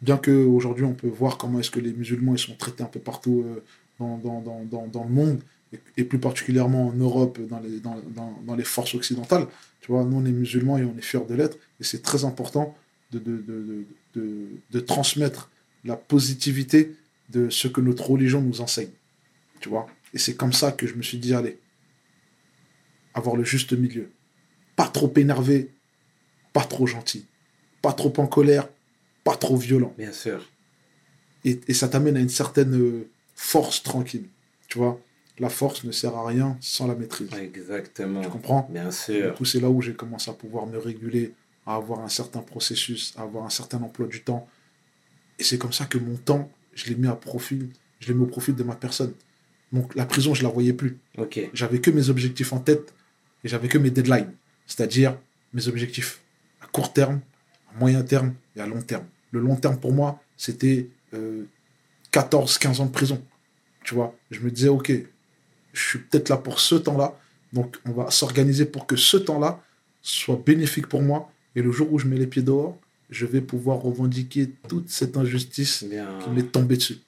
Bien qu'aujourd'hui, on peut voir comment est-ce que les musulmans ils sont traités un peu partout euh, dans, dans, dans, dans, le monde, et, et plus particulièrement en Europe, dans les, dans, dans, dans les forces occidentales. Tu vois, nous, on est musulmans et on est fiers de l'être. Et c'est très important de, de, de, de, de transmettre la positivité de ce que notre religion nous enseigne. Tu vois Et c'est comme ça que je me suis dit, allez, avoir le juste milieu. Pas trop énervé, pas trop gentil. Pas trop en colère, pas trop violent. Bien sûr. Et, et ça t'amène à une certaine euh, force tranquille. Tu vois? La force ne sert à rien sans la maîtrise. Exactement. Tu comprends? Bien Du sûr. coup, c'est là où j'ai commencé à pouvoir me réguler, à avoir un certain processus, à avoir un certain emploi du temps. Et c'est comme ça que mon temps, je l'ai mis à profit, je l'ai mis au profit de ma personne. Donc la prison, je la voyais plus. Ok. J'avais que mes objectifs en tête et j'avais que mes deadlines, c'est-à-dire mes objectifs court terme, à moyen terme et à long terme. Le long terme pour moi, c'était euh, 14-15 ans de prison. Tu vois, je me disais, ok, je suis peut-être là pour ce temps-là, donc on va s'organiser pour que ce temps-là soit bénéfique pour moi. Et le jour où je mets les pieds dehors, je vais pouvoir revendiquer toute cette injustice Bien. qui m'est tombée dessus.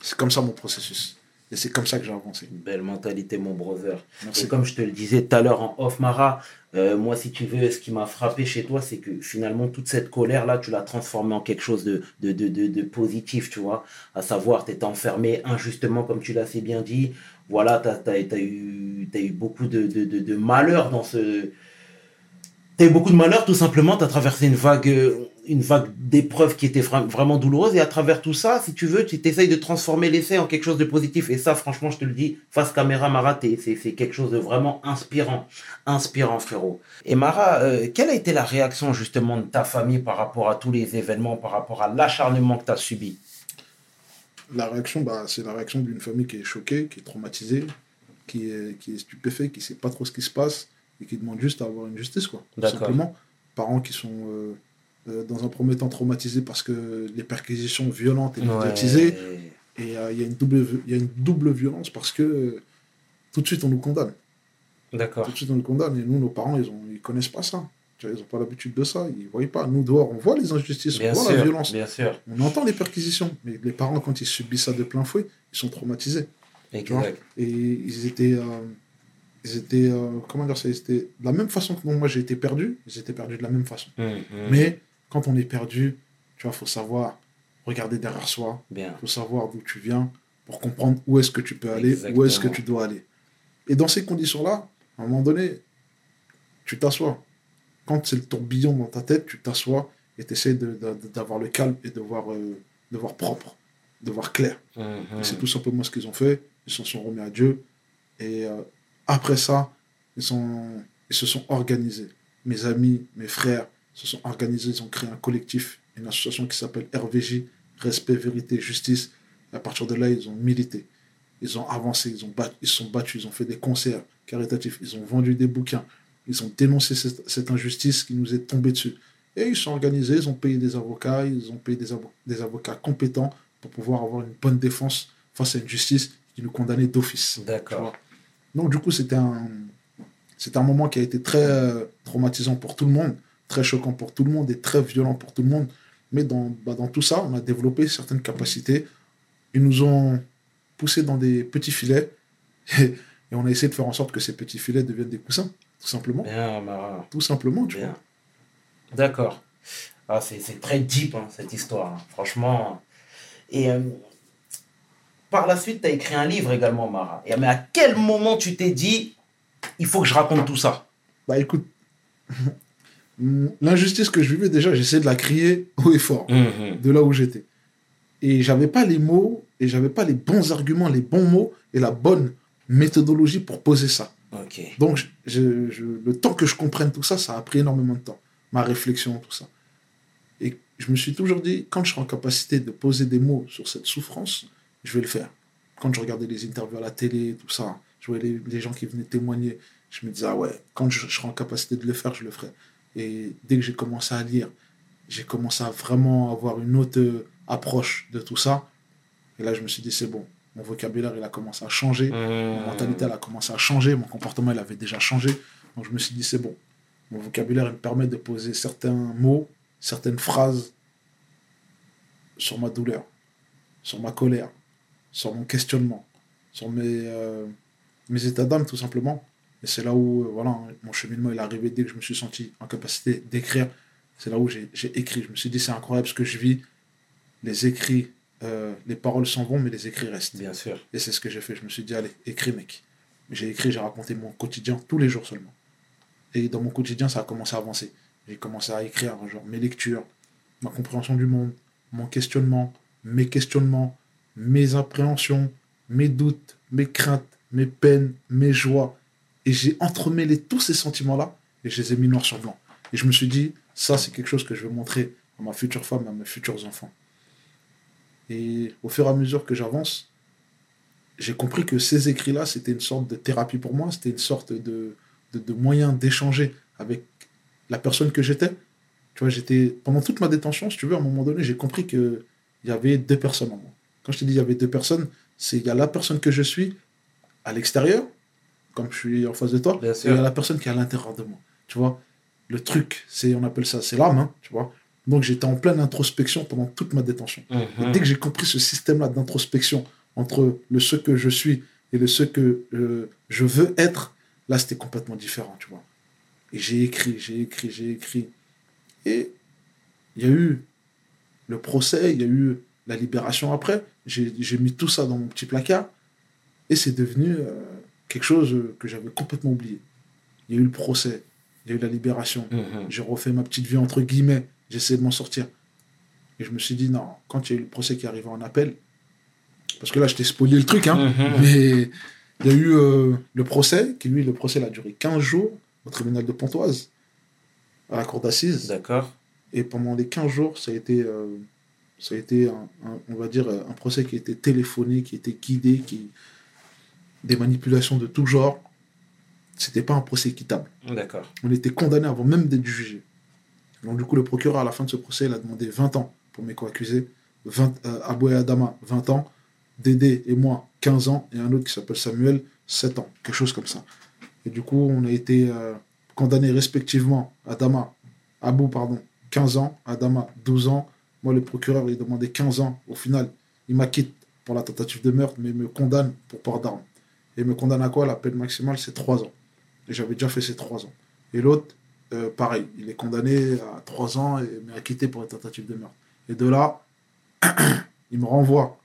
C'est comme ça mon processus. Et c'est comme ça que j'ai avancé. Belle mentalité, mon brother. Merci. Et comme je te le disais tout à l'heure en off, Mara, euh, moi, si tu veux, ce qui m'a frappé chez toi, c'est que finalement, toute cette colère-là, tu l'as transformée en quelque chose de, de, de, de, de positif, tu vois. À savoir, tu étais enfermé injustement, comme tu l'as si bien dit. Voilà, tu as, eu, t'as eu beaucoup de, de, de, de malheur dans ce. Tu as eu beaucoup de malheur, tout simplement. Tu as traversé une vague, euh, une vague d'épreuves qui était vra- vraiment douloureuse. Et à travers tout ça, si tu veux, tu t'essayes de transformer l'essai en quelque chose de positif. Et ça, franchement, je te le dis, face caméra, Mara, t'es- c'est quelque chose de vraiment inspirant. Inspirant, frérot. Et Mara, euh, quelle a été la réaction justement de ta famille par rapport à tous les événements, par rapport à l'acharnement que tu as subi? La réaction, bah, c'est la réaction d'une famille qui est choquée, qui est traumatisée, qui est, qui est stupéfait, qui ne sait pas trop ce qui se passe et qui demande juste à avoir une justice, quoi. Tout simplement. Parents qui sont, euh, euh, dans un premier temps, traumatisés parce que les perquisitions violentes et médiatisées. Et euh, il y, a une double- il y a une double violence parce que euh, tout de suite, on nous condamne. D'accord. Tout de suite, on nous condamne. Et nous, nos parents, ils ne ils connaissent pas ça. Tu vois, Ils n'ont pas l'habitude de ça. Ils ne voient pas. Nous, dehors, on voit les injustices, Bien on voit la violence. bien sûr. On entend les perquisitions. Mais les parents, quand ils subissent ça de plein fouet, ils sont traumatisés. Exact. Et ils étaient, euh, ils étaient euh, comment dire ça, ils étaient de la même façon que moi j'ai été perdu, ils étaient perdus de la même façon. Hum, hum. Mais quand on est perdu, tu vois, faut savoir regarder derrière soi, Bien. faut savoir d'où tu viens pour comprendre où est-ce que tu peux aller, où est-ce que tu dois aller. Et dans ces conditions-là, à un moment donné, tu t'assois. Quand c'est le tourbillon dans ta tête, tu t'assois et tu essaies d'avoir le calme et de voir, euh, de voir propre, de voir clair. Et C'est tout simplement ce qu'ils ont fait. Ils s'en sont remis à Dieu. Et euh, après ça, ils, sont, ils se sont organisés. Mes amis, mes frères se sont organisés. Ils ont créé un collectif, une association qui s'appelle RVJ, Respect, Vérité, Justice. Et à partir de là, ils ont milité. Ils ont avancé, ils, ont ils se sont battus, ils ont fait des concerts caritatifs, ils ont vendu des bouquins, ils ont dénoncé cette, cette injustice qui nous est tombée dessus. Et ils se sont organisés, ils ont payé des avocats, ils ont payé des, avo- des avocats compétents pour pouvoir avoir une bonne défense face à une justice qui nous condamnait d'office. D'accord. Donc du coup, c'était un, un moment qui a été très euh, traumatisant pour tout le monde, très choquant pour tout le monde et très violent pour tout le monde. Mais dans, bah, dans tout ça, on a développé certaines capacités. Ils nous ont poussés dans des petits filets [LAUGHS] et, et on a essayé de faire en sorte que ces petits filets deviennent des coussins, tout simplement. Bien, Mara. Tout simplement, tu Bien. vois. D'accord. Ah, c'est c'est très deep, hein, cette histoire. hein. Franchement. Et euh, par la suite, tu as écrit un livre également, Mara. Et, mais à quel moment tu t'es dit, il faut que je raconte tout ça? Bah écoute, l'injustice que je vivais déjà, j'essayais de la crier haut et fort. Mhm. de là où j'étais. Et j'avais pas les mots, et j'avais pas les bons arguments, les bons mots et la bonne méthodologie pour poser ça. Donc, je- je- je- le temps que je comprenne tout ça, ça a pris énormément de temps. Ma réflexion, tout ça. Et je me suis toujours dit, quand je serai en capacité de poser des mots sur cette souffrance, je vais le faire. Quand je regardais les interviews à la télé, tout ça, je voyais les, les gens qui venaient témoigner, je me disais, ah ouais, quand je, je serai en capacité de le faire, je le ferai. Et dès que j'ai commencé à lire, j'ai commencé à vraiment avoir une autre approche de tout ça. Et là, je me suis dit, c'est bon. Mon vocabulaire, il a commencé à changer. Mon Mhm. mentalité, elle a commencé à changer. Mon comportement, il avait déjà changé. Donc, je me suis dit, c'est bon. Mon vocabulaire il me permet de poser certains mots, certaines phrases sur ma douleur, sur ma colère, sur mon questionnement, sur mes, euh, mes états d'âme tout simplement. Et c'est là où euh, voilà, mon cheminement est arrivé dès que je me suis senti en capacité d'écrire. C'est là où j'ai j'ai écrit. Je me suis dit, c'est incroyable ce que je vis. Les écrits, euh, les paroles s'en vont, mais les écrits restent. Bien sûr. Et c'est ce que j'ai fait. Je me suis dit, allez, écris, mec. J'ai écrit, j'ai raconté mon quotidien tous les jours seulement. Et dans mon quotidien, ça a commencé à avancer. J'ai commencé à écrire genre, mes lectures, ma compréhension du monde, mon questionnement, mes questionnements, mes appréhensions, mes doutes, mes craintes, mes peines, mes joies. Et j'ai entremêlé tous ces sentiments-là et je les ai mis noir sur blanc. Et je me suis dit, ça, c'est quelque chose que je veux montrer à ma future femme à mes futurs enfants. Et au fur et à mesure que j'avance, j'ai compris que ces écrits-là, c'était une sorte de thérapie pour moi, c'était une sorte de, de, de moyen d'échanger avec la personne que j'étais. Tu vois, j'étais, pendant toute ma détention, si tu veux, à un moment donné, j'ai compris qu'il y avait deux personnes en moi. Quand je te dis il y avait deux personnes, c'est il y a la personne que je suis à l'extérieur, comme je suis en face de toi, Bien et il y a la personne qui est à l'intérieur de moi. Tu vois, le truc, c'est, on appelle ça, c'est l'âme, hein, tu vois. Donc j'étais en pleine introspection pendant toute ma détention. Et Mhm. dès que j'ai compris ce système-là d'introspection entre le ce que je suis et le ce que euh, je veux être, là, c'était complètement différent, tu vois. Et j'ai écrit, j'ai écrit, j'ai écrit. Et il y a eu le procès, il y a eu la libération après. J'ai j'ai mis tout ça dans mon petit placard. Et c'est devenu euh, quelque chose euh, que j'avais complètement oublié. Il y a eu le procès, il y a eu la libération. Mhm. J'ai refait ma petite vie entre guillemets. J'ai essayé de m'en sortir. Et je me suis dit, non, quand il y a eu le procès qui arrivait en appel, parce que là, je t'ai spoilé le truc, hein, Mhm. mais il y a eu euh, le procès, qui lui, le procès, il a duré 15 jours au tribunal de Pontoise, à la cour d'assises. D'accord. Et pendant les 15 jours, ça a été, euh, ça a été un, un- on va dire, un procès qui été téléphoné, qui été guidé, qui... des manipulations de tout genre. C'était pas un procès équitable. D'accord. On était condamné avant même d'être jugé. Donc, du coup, le procureur, à la fin de ce procès, il a demandé 20 ans pour mes co-accusés. 20, euh, Abou et Adama, 20 ans. Dédé et moi, 15 ans. Et un autre qui s'appelle Samuel, 7 ans. Quelque chose comme ça. Et du coup, on a été euh, condamnés respectivement. Adama, Abou, pardon, 15 ans. Adama, 12 ans. Moi, le procureur, il demandait 15 ans. Au final, il m'acquitte pour la tentative de meurtre, mais il me condamne pour port d'armes. Et me condamne à quoi La peine maximale, c'est 3 ans. Et j'avais déjà fait ces 3 ans. Et l'autre, euh, pareil, il est condamné à 3 ans et mais acquitté pour une tentative de meurtre. Et de là, [CLEARS THROAT] il me renvoie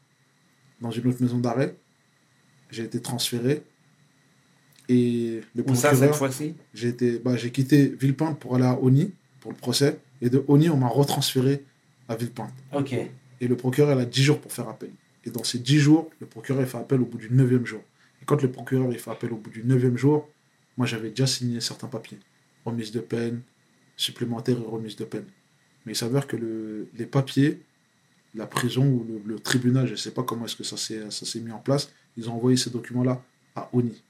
dans une autre maison d'arrêt. J'ai été transféré. Et le Où ça, cette procureur, fois-ci? j'ai été, bah, j'ai quitté Villepinte pour aller à Oni pour le procès. Et de Oni, on m'a retransféré à Villepinte. Ok. Et le procureur, il a 10 jours pour faire appel. Et dans ces 10 jours, le procureur, il fait appel au bout du 9e jour. Et quand le procureur, il fait appel au bout du 9e jour, moi, j'avais déjà signé certains papiers. Remise de peine, supplémentaire et remise de peine. Mais il s'avère que le- les papiers, la prison ou le, le tribunal, je ne sais pas comment est-ce que ça s'est mis en place, ils ont envoyé ces documents-là à ONI.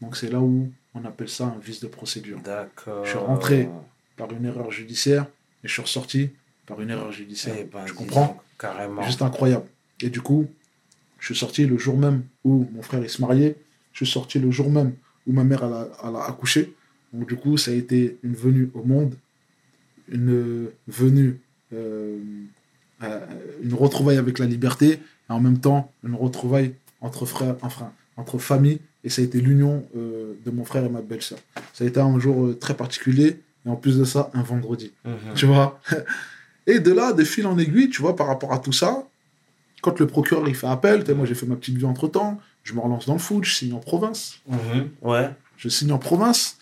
Donc c'est là où on appelle ça un vice de procédure. D'accord. Je suis rentré. Par une erreur judiciaire, et je suis ressorti par une erreur judiciaire. Eh ben, tu comprends Carrément. Juste incroyable. Et du coup, je suis sorti le jour même où mon frère il se mariait. Je suis sorti le jour même où ma mère elle a, elle a accouché. Donc du coup, ça a été une venue au monde, une venue, euh, euh, une retrouvaille avec la liberté, et en même temps une retrouvaille entre frères, enfin, entre famille. Et ça a été l'union euh, de mon frère et ma belle-sœur. Ça a été un jour très particulier. Et en plus de ça, un vendredi Mhm. tu vois? [LAUGHS] Et de là, de fil en aiguille, tu vois, par rapport à tout ça, quand le procureur il fait appel, moi j'ai fait ma petite vie entre temps, je me relance dans le foot, je signe en province. Mhm. Ouais. Je signe en province.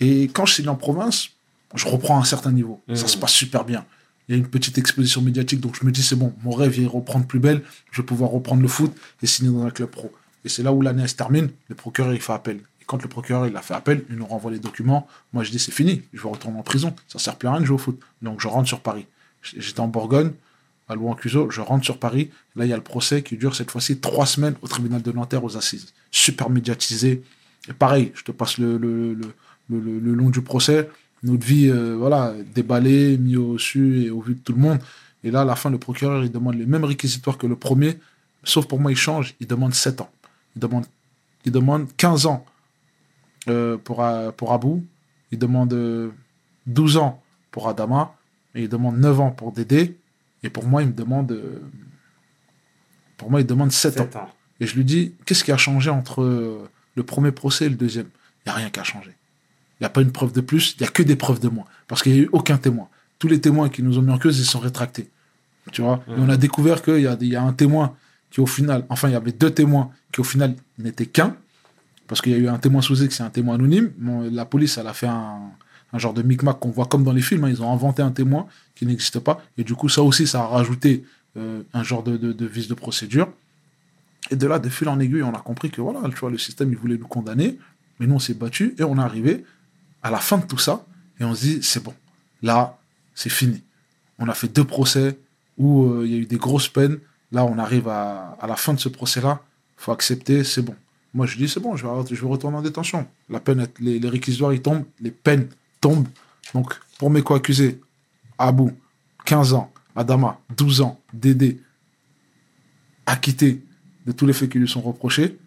Et quand je signe en province, je reprends un certain niveau. Ça Mhm. se passe super bien. Il y a une petite exposition médiatique, donc je me dis, c'est bon, mon rêve il reprendre plus belle, je vais pouvoir reprendre le foot et signer dans un club pro. Et c'est là où l'année se termine, le procureur il fait appel. Et quand le procureur il a fait appel, il nous renvoie les documents. Moi je dis, c'est fini, je vais retourner en prison, ça sert plus à rien de jouer au foot. Donc je rentre sur Paris. J'étais en Bourgogne, à Louan-Cuseau, je rentre sur Paris. Là, il y a le procès qui dure cette fois-ci trois semaines au tribunal de Nanterre aux assises. Super médiatisé. Et pareil, je te passe le, long du procès. Notre vie, euh, voilà, déballée, mis au su et au vu de tout le monde. Et là, à la fin, le procureur, il demande les mêmes réquisitoires que le premier, sauf pour moi, il change. Il demande 7 ans. Il demande, il demande 15 ans euh, pour, euh, pour Abou. Il demande euh, 12 ans pour Adama, et il demande 9 ans pour Dédé, et pour moi, il me demande, euh, pour moi, il demande 7 ans. Sept ans. Et je lui dis, qu'est-ce qui a changé entre euh, le premier procès et le deuxième? Il n'y a rien qui a changé. Il n'y a pas une preuve de plus, il n'y a que des preuves de moins. Parce qu'il n'y a eu aucun témoin. Tous les témoins qui nous ont mis en cause, ils sont rétractés. Tu vois? Et on a découvert qu'il y a, y a un témoin qui, au final, enfin, il y avait deux témoins qui, au final, n'étaient qu'un. Parce qu'il y a eu un témoin sous X et un témoin anonyme. Bon, la police, elle a fait un, un genre de micmac qu'on voit comme dans les films. hein. Ils ont inventé un témoin qui n'existe pas. Et du coup, ça aussi, ça a rajouté euh, un genre de, de, de procédure. Et de là, de fil en aiguille, on a compris que voilà, tu vois, le système, il voulait nous condamner. Mais nous, on s'est battu et on est arrivé à la fin de tout ça. Et on se dit, c'est bon. Là, c'est fini. On a fait deux procès où euh, il y a eu des grosses peines. Là, on arrive à, la fin de ce procès-là. faut accepter, c'est bon. Moi, je dis, c'est bon, je vais, retourner en détention. La peine, les réquisitoires, ils tombent, les peines tombent. Donc, pour mes co-accusés, Abou, 15 ans, Adama, 12 ans, Dédé, acquitté de tous les faits qui lui sont reprochés,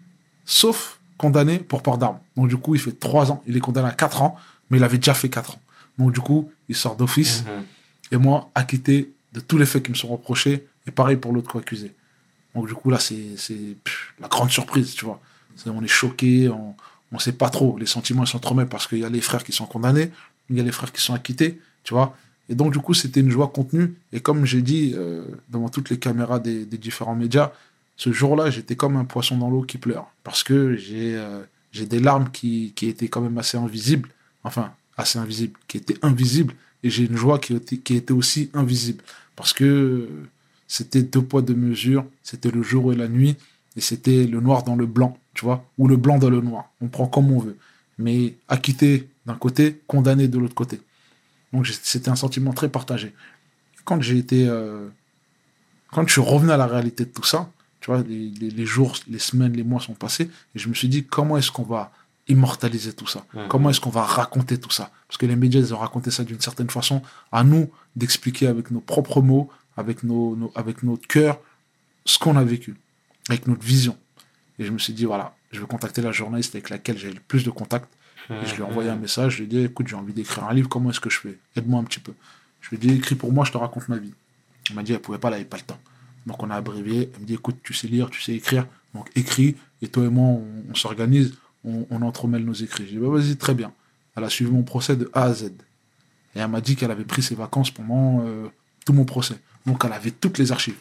sauf condamné pour port d'armes. Donc, du coup, il fait 3 ans. Il est condamné à 4 ans, mais il avait déjà fait 4 ans. Donc, du coup, il sort d'office. Mhm. Et moi, acquitté de tous les faits qui me sont reprochés. Et pareil pour l'autre co-accusé. Donc, du coup, là, c'est c'est, pff, la grande surprise, tu vois. C'est- on est choqué, on ne sait pas trop. Les sentiments, ils s'entremêlent parce qu'il y a les frères qui sont condamnés, il y a les frères qui sont acquittés, tu vois. Et donc, du coup, c'était une joie contenue. Et comme j'ai dit euh, devant toutes les caméras des, différents médias, ce jour-là, j'étais comme un poisson dans l'eau qui pleure. Parce que j'ai euh, des larmes qui, étaient quand même assez invisibles. Enfin, assez invisibles, qui étaient invisibles. Et j'ai une joie qui était, aussi invisible. Parce que c'était deux poids, deux mesures. C'était le jour et la nuit. Et c'était le noir dans le blanc, tu vois. Ou le blanc dans le noir. On prend comme on veut. Mais acquitté d'un côté, condamné de l'autre côté. Donc c'était un sentiment très partagé. Quand j'ai été. euh, quand je suis revenu à la réalité de tout ça, tu vois, les, les- les jours, les semaines, les mois sont passés, et je me suis dit, comment est-ce qu'on va immortaliser tout ça? Comment est-ce qu'on va raconter tout ça? Parce que les médias, ils ont raconté ça d'une certaine façon. À nous d'expliquer avec nos propres mots, avec, nos, nos- avec notre cœur, ce qu'on a vécu, avec notre vision. Et je me suis dit, voilà, je vais contacter la journaliste avec laquelle j'ai le plus de contact. Et je lui ai envoyé un message, je lui ai dit, écoute, j'ai envie d'écrire un livre, comment est-ce que je fais? Aide-moi un petit peu. Je lui ai dit, écris pour moi, je te raconte ma vie. Elle m'a dit, elle pouvait pas, elle n'avait pas le temps. Donc on a abrévié, elle me dit, écoute, tu sais lire, tu sais écrire, donc écris, et toi et moi, on, on s'organise, on, on entremêle nos écrits. J'ai dit, bah, vas-y, très bien. Elle a suivi mon procès de A à Z. Et elle m'a dit qu'elle avait pris ses vacances pendant euh, tout mon procès. Donc elle avait toutes les archives.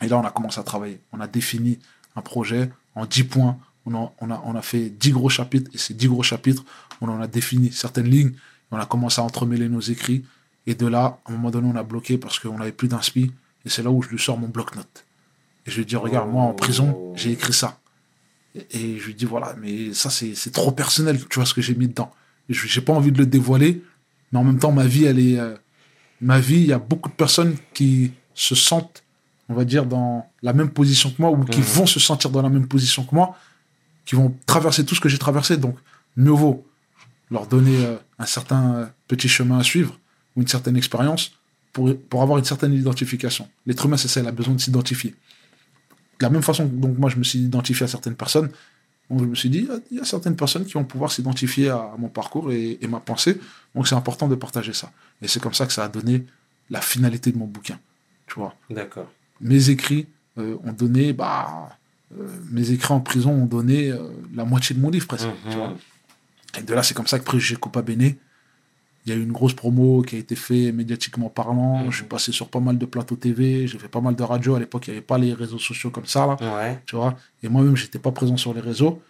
Et là, on a commencé à travailler. On a défini un projet en 10 points. On a, on a, on a fait 10 gros chapitres. Et ces 10 gros chapitres, on en a défini certaines lignes. On a commencé à entremêler nos écrits. Et de là, à un moment donné, on a bloqué parce qu'on n'avait plus d'inspi. Et c'est là où je lui sors mon bloc-notes. Et je lui dis, regarde, moi, en prison, j'ai écrit ça. Et, et je lui dis, voilà, mais ça, c'est trop personnel, tu vois, ce que j'ai mis dedans. J'ai pas envie de le dévoiler. Mais en même temps, ma vie, elle est... euh, ma vie, il y a beaucoup de personnes qui se sentent, on va dire, dans la même position que moi, ou qui Mhm. vont se sentir dans la même position que moi, qui vont traverser tout ce que j'ai traversé. Donc, mieux vaut leur donner euh, un certain euh, petit chemin à suivre, ou une certaine expérience, pour, pour avoir une certaine identification. L'être humain, c'est ça, il a besoin de s'identifier. De la même façon que donc, moi, je me suis identifié à certaines personnes, donc je me suis dit, il y a certaines personnes qui vont pouvoir s'identifier à, à mon parcours et, et ma pensée, donc c'est important de partager ça. Et c'est comme ça que ça a donné la finalité de mon bouquin. Tu vois, D'accord. Mes écrits euh, ont donné, bah, euh, mes écrits en prison ont donné euh, la moitié de mon livre presque. Mhm. tu vois. Et de là, c'est comme ça que Préjugé Copa Bene, il y a eu une grosse promo qui a été faite médiatiquement parlant. Mhm. Je suis passé sur pas mal de plateaux TV, j'ai fait pas mal de radio. À l'époque, il n'y avait pas les réseaux sociaux comme ça, là, Ouais. tu vois. Et moi-même, j'étais pas présent sur les réseaux.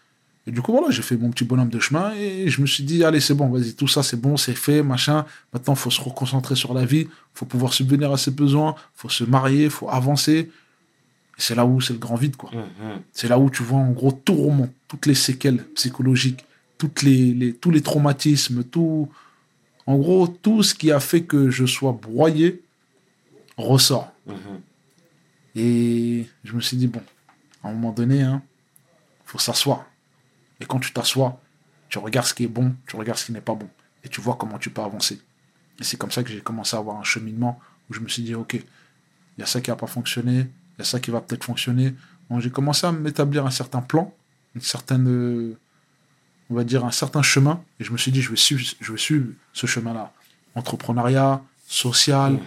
Et du coup, voilà, j'ai fait mon petit bonhomme de chemin et je me suis dit, allez, c'est bon, vas-y, tout ça, c'est bon, c'est fait, machin. Maintenant, il faut se reconcentrer sur la vie, faut pouvoir subvenir à ses besoins, faut se marier, faut avancer. Et c'est là où c'est le grand vide, quoi. Mhm. C'est là où tu vois en gros tout remonte, toutes les séquelles psychologiques, toutes les, les- tous les traumatismes, tout, en gros, tout ce qui a fait que je sois broyé ressort. Mhm. Et je me suis dit, bon, à un moment donné, il faut s'asseoir. Et quand tu t'assois, tu regardes ce qui est bon, tu regardes ce qui n'est pas bon. Et tu vois comment tu peux avancer. Et c'est comme ça que j'ai commencé à avoir un cheminement où je me suis dit, ok, il y a ça qui n'a pas fonctionné, il y a ça qui va peut-être fonctionner. Donc j'ai commencé à m'établir un certain plan, une certaine, on va dire, un certain chemin. Et je me suis dit, je vais suivre, je vais suivre ce chemin-là. entrepreneuriat, social. Mhm.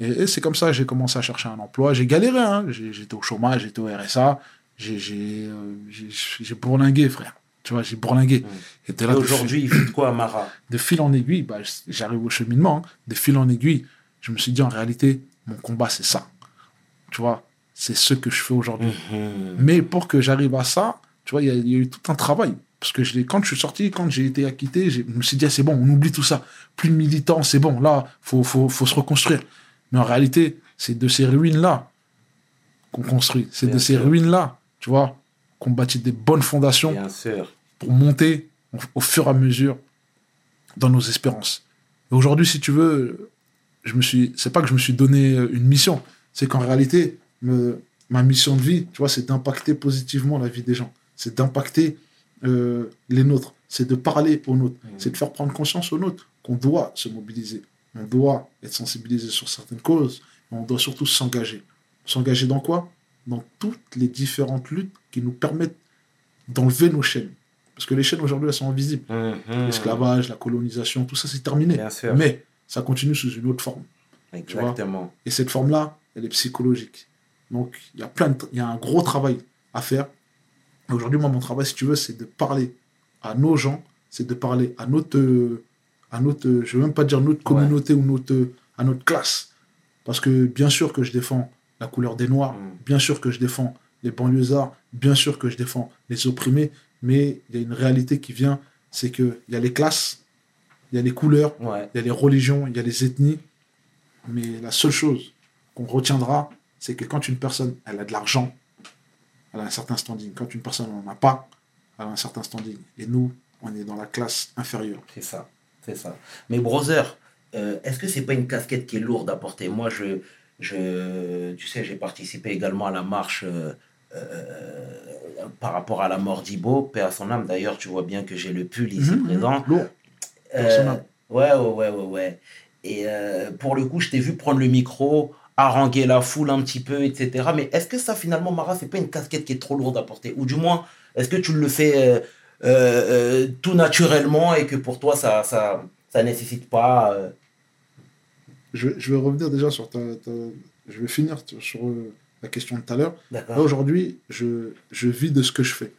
Et, et c'est comme ça que j'ai commencé à chercher un emploi. J'ai galéré, hein. J'étais au chômage, j'étais au RSA. Euh, j'ai bourlingué, frère. Tu vois, j'ai bourlingué. Et de Et aujourd'hui, il fait de quoi, Amara [COUGHS] de fil en aiguille, bah, j'arrive au cheminement, hein. de fil en aiguille, je me suis dit en réalité, mon combat c'est ça. Tu vois, c'est ce que je fais aujourd'hui. Mhm. Mais pour que j'arrive à ça, tu vois, il y, a- il y a eu tout un travail. Parce que je quand je suis sorti, quand j'ai été acquitté, je me suis dit, ah, c'est bon, on oublie tout ça. Plus de militants, c'est bon, là, faut, faut, faut se reconstruire. Mais en réalité, c'est de ces ruines-là qu'on construit. C'est de ces ruines-là, tu vois, qu'on bâtit des bonnes fondations Bien sûr. Pour monter au, fur et à mesure dans nos espérances. Aujourd'hui, si tu veux, je me suis, c'est pas que je me suis donné euh, une mission, c'est qu'en réalité, me- ma mission de vie, tu vois, c'est d'impacter positivement la vie des gens, c'est d'impacter euh, les nôtres, c'est de parler aux nôtres, Mhm. c'est de faire prendre conscience aux nôtres qu'on doit se mobiliser, on doit être sensibilisé sur certaines causes, mais on doit surtout s'engager. S'engager dans quoi? Dans toutes les différentes luttes qui nous permettent d'enlever nos chaînes. Parce que les chaînes aujourd'hui, elles sont invisibles. Mhm. L'esclavage, la colonisation, tout ça, c'est terminé. Mais ça continue sous une autre forme. Exactement. Et cette forme-là, elle est psychologique. Donc, il y a plein de, il y a un gros travail à faire. Aujourd'hui, moi, mon travail, si tu veux, c'est de parler à nos gens, c'est de parler à notre, à notre, je veux même pas dire notre communauté ou notre, à notre classe. Parce que bien sûr que je défends la couleur des Noirs, Mm. bien sûr que je défends les banlieusards, bien sûr que je défends les opprimés, mais il y a une réalité qui vient, c'est qu'il y a les classes, il y a les couleurs, Ouais. il y a les religions, il y a les ethnies. Mais la seule chose qu'on retiendra, c'est que quand une personne elle a de l'argent, elle a un certain standing. Quand une personne n'en a pas, elle a un certain standing. Et nous, on est dans la classe inférieure. C'est ça, c'est ça. Mais brother, euh, est-ce que c'est pas une casquette qui est lourde à porter? Moi, je, je, tu sais, j'ai participé également à la marche euh, par rapport à la mort d'Ibo, paix à son âme. D'ailleurs, tu vois bien que j'ai le pull ici Mhm, présent. Âme. ouais, ouais, ouais, ouais, ouais. Et euh, pour le coup, je t'ai vu prendre le micro, haranguer la foule un petit peu, etc. Mais est-ce que ça, finalement, Mara, c'est pas une casquette qui est trop lourde à porter? Ou du moins, est-ce que tu le fais euh, euh, euh, tout naturellement et que pour toi, ça, ça, ça nécessite pas. euh, Je, je vais revenir déjà sur ta. ta- je vais finir sur- euh, la question de tout à l'heure. Là, aujourd'hui, je, je vis de ce que je fais.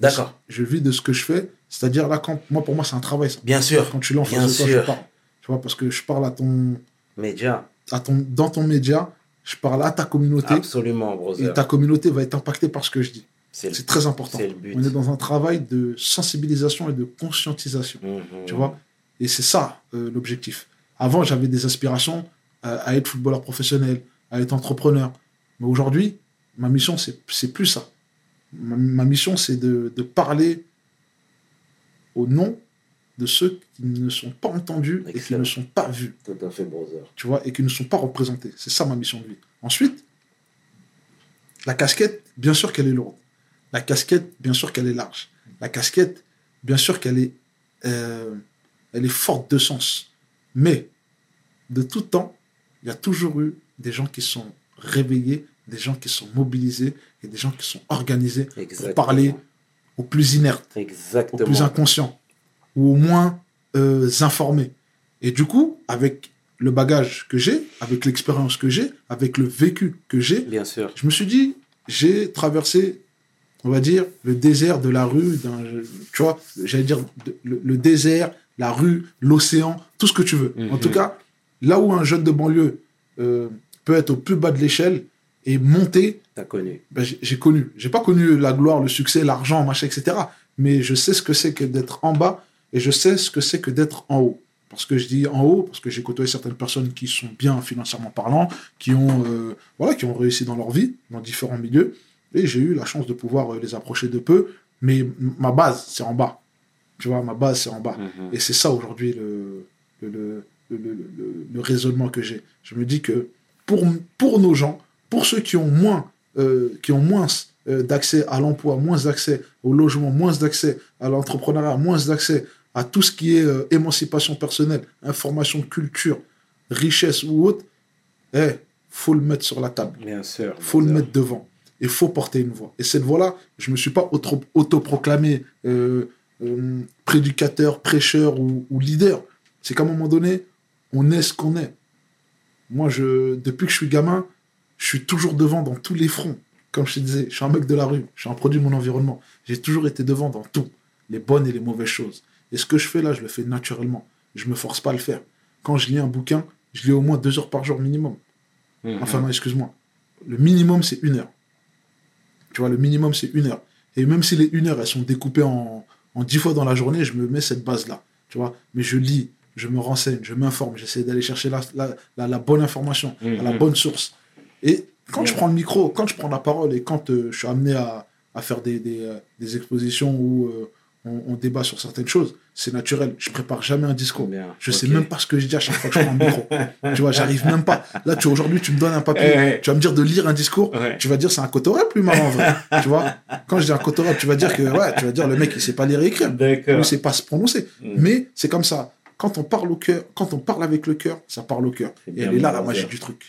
D'accord. Je vis de ce que je fais. C'est-à-dire, là, quand, moi, pour moi, c'est un travail, ça. Bien sûr. Quand tu l'as en Bien face de toi, sûr. je parle. Tu vois, parce que je parle à ton, Média. à ton, dans ton média, je parle à ta communauté. Absolument, Et brother. ta communauté va être impactée par ce que je dis. C'est très important. c'est le but. On est dans un travail de sensibilisation et de conscientisation. Mhm. Tu vois? Et c'est ça euh, l'objectif. Avant, j'avais des aspirations euh, à être footballeur professionnel, à être entrepreneur. Mais aujourd'hui, ma mission, c'est plus ça. Ma, ma mission, c'est de, de parler au nom de ceux qui ne sont pas entendus et qui ne sont pas vus Tout à fait, brother. tu vois, et qui ne sont pas représentés. C'est ça ma mission de vie. Ensuite, la casquette, bien sûr qu'elle est lourde. La casquette, bien sûr qu'elle est large. La casquette, bien sûr qu'elle est, euh, elle est forte de sens. Mais, de tout temps, il y a toujours eu des gens qui sont réveillés, des gens qui sont mobilisés et des gens qui sont organisés Exactement. pour parler aux plus inertes aux plus inconscients ou aux moins euh, informés. Et du coup, avec le bagage que j'ai, avec l'expérience que j'ai, avec le vécu que j'ai, Bien sûr. je me suis dit, j'ai traversé, on va dire, le désert de la rue, d'un- tu vois, j'allais dire le désert, la rue, l'océan, tout ce que tu veux. En Mhm. tout cas, là où un jeune de banlieue euh, peut être au plus bas de l'échelle et monter, T'as connu. ben, j'ai- connu. J'ai pas connu la gloire, le succès, l'argent, machin, etc. Mais je sais ce que c'est que d'être en bas et je sais ce que c'est que d'être en haut. Parce que je dis en haut, parce que j'ai côtoyé certaines personnes qui sont bien financièrement parlant, qui ont, euh, voilà, qui ont réussi dans leur vie, dans différents milieux. Et j'ai eu la chance de pouvoir euh, les approcher de peu. Mais ma base, c'est en bas. Tu vois, ma base, c'est en bas. Mhm. Et c'est ça aujourd'hui le, le- le- le raisonnement que j'ai. Je me dis que pour, pour nos gens, pour ceux qui ont moins, euh, qui ont moins euh, d'accès à l'emploi, moins d'accès au logement, moins d'accès à l'entrepreneuriat, moins d'accès à tout ce qui est euh, émancipation personnelle, information, culture, richesse ou autre, eh, faut le mettre sur la table Bien sûr. faut le mettre devant. Il faut porter une voix. Et cette voix-là, je ne me suis pas auto- autoproclamé prédicateur, prêcheur ou, ou leader. C'est qu'à un moment donné, on est ce qu'on est. Moi, je, depuis que je suis gamin, je suis toujours devant dans tous les fronts. Comme je te disais, je suis un mec de la rue, je suis un produit de mon environnement. J'ai toujours été devant dans tout, les bonnes et les mauvaises choses. Et ce que je fais là, je le fais naturellement. Je me force pas à le faire. Quand je lis un bouquin, je lis au moins deux heures par jour minimum. Mhm. Enfin, non, excuse-moi. Le minimum, c'est une heure. Tu vois, le minimum, c'est une heure. Et même si les une heure, elles sont découpées en, en dix fois dans la journée, je me mets cette base-là. Tu vois, mais je lis, je me renseigne, je m'informe, j'essaie d'aller chercher la, la, la, la bonne information, Mhm. la bonne source. Et quand je Mhm. prends le micro, quand je prends la parole et quand euh, je suis amené à, à faire des, des, euh, des expositions où euh, on, on débat sur certaines choses, c'est naturel. Je prépare jamais un discours. Bien, Je sais ok. même pas ce que je dis à chaque fois que je prends le micro. [LAUGHS] tu vois, j'arrive même pas. Là, tu aujourd'hui, tu me donnes un papier, Ouais. tu vas me dire de lire un discours, Ouais. tu vas dire c'est un cotorep plus marrant en vrai. tu vois, quand je dis un cotorep, tu vas dire que ouais, tu vas dire le mec il sait pas lire et écrire, D'accord. il sait pas se prononcer. Mm. Mais c'est comme ça. Quand on parle au cœur, quand on parle avec le cœur, ça parle au cœur. Et bien elle est là la magie du truc.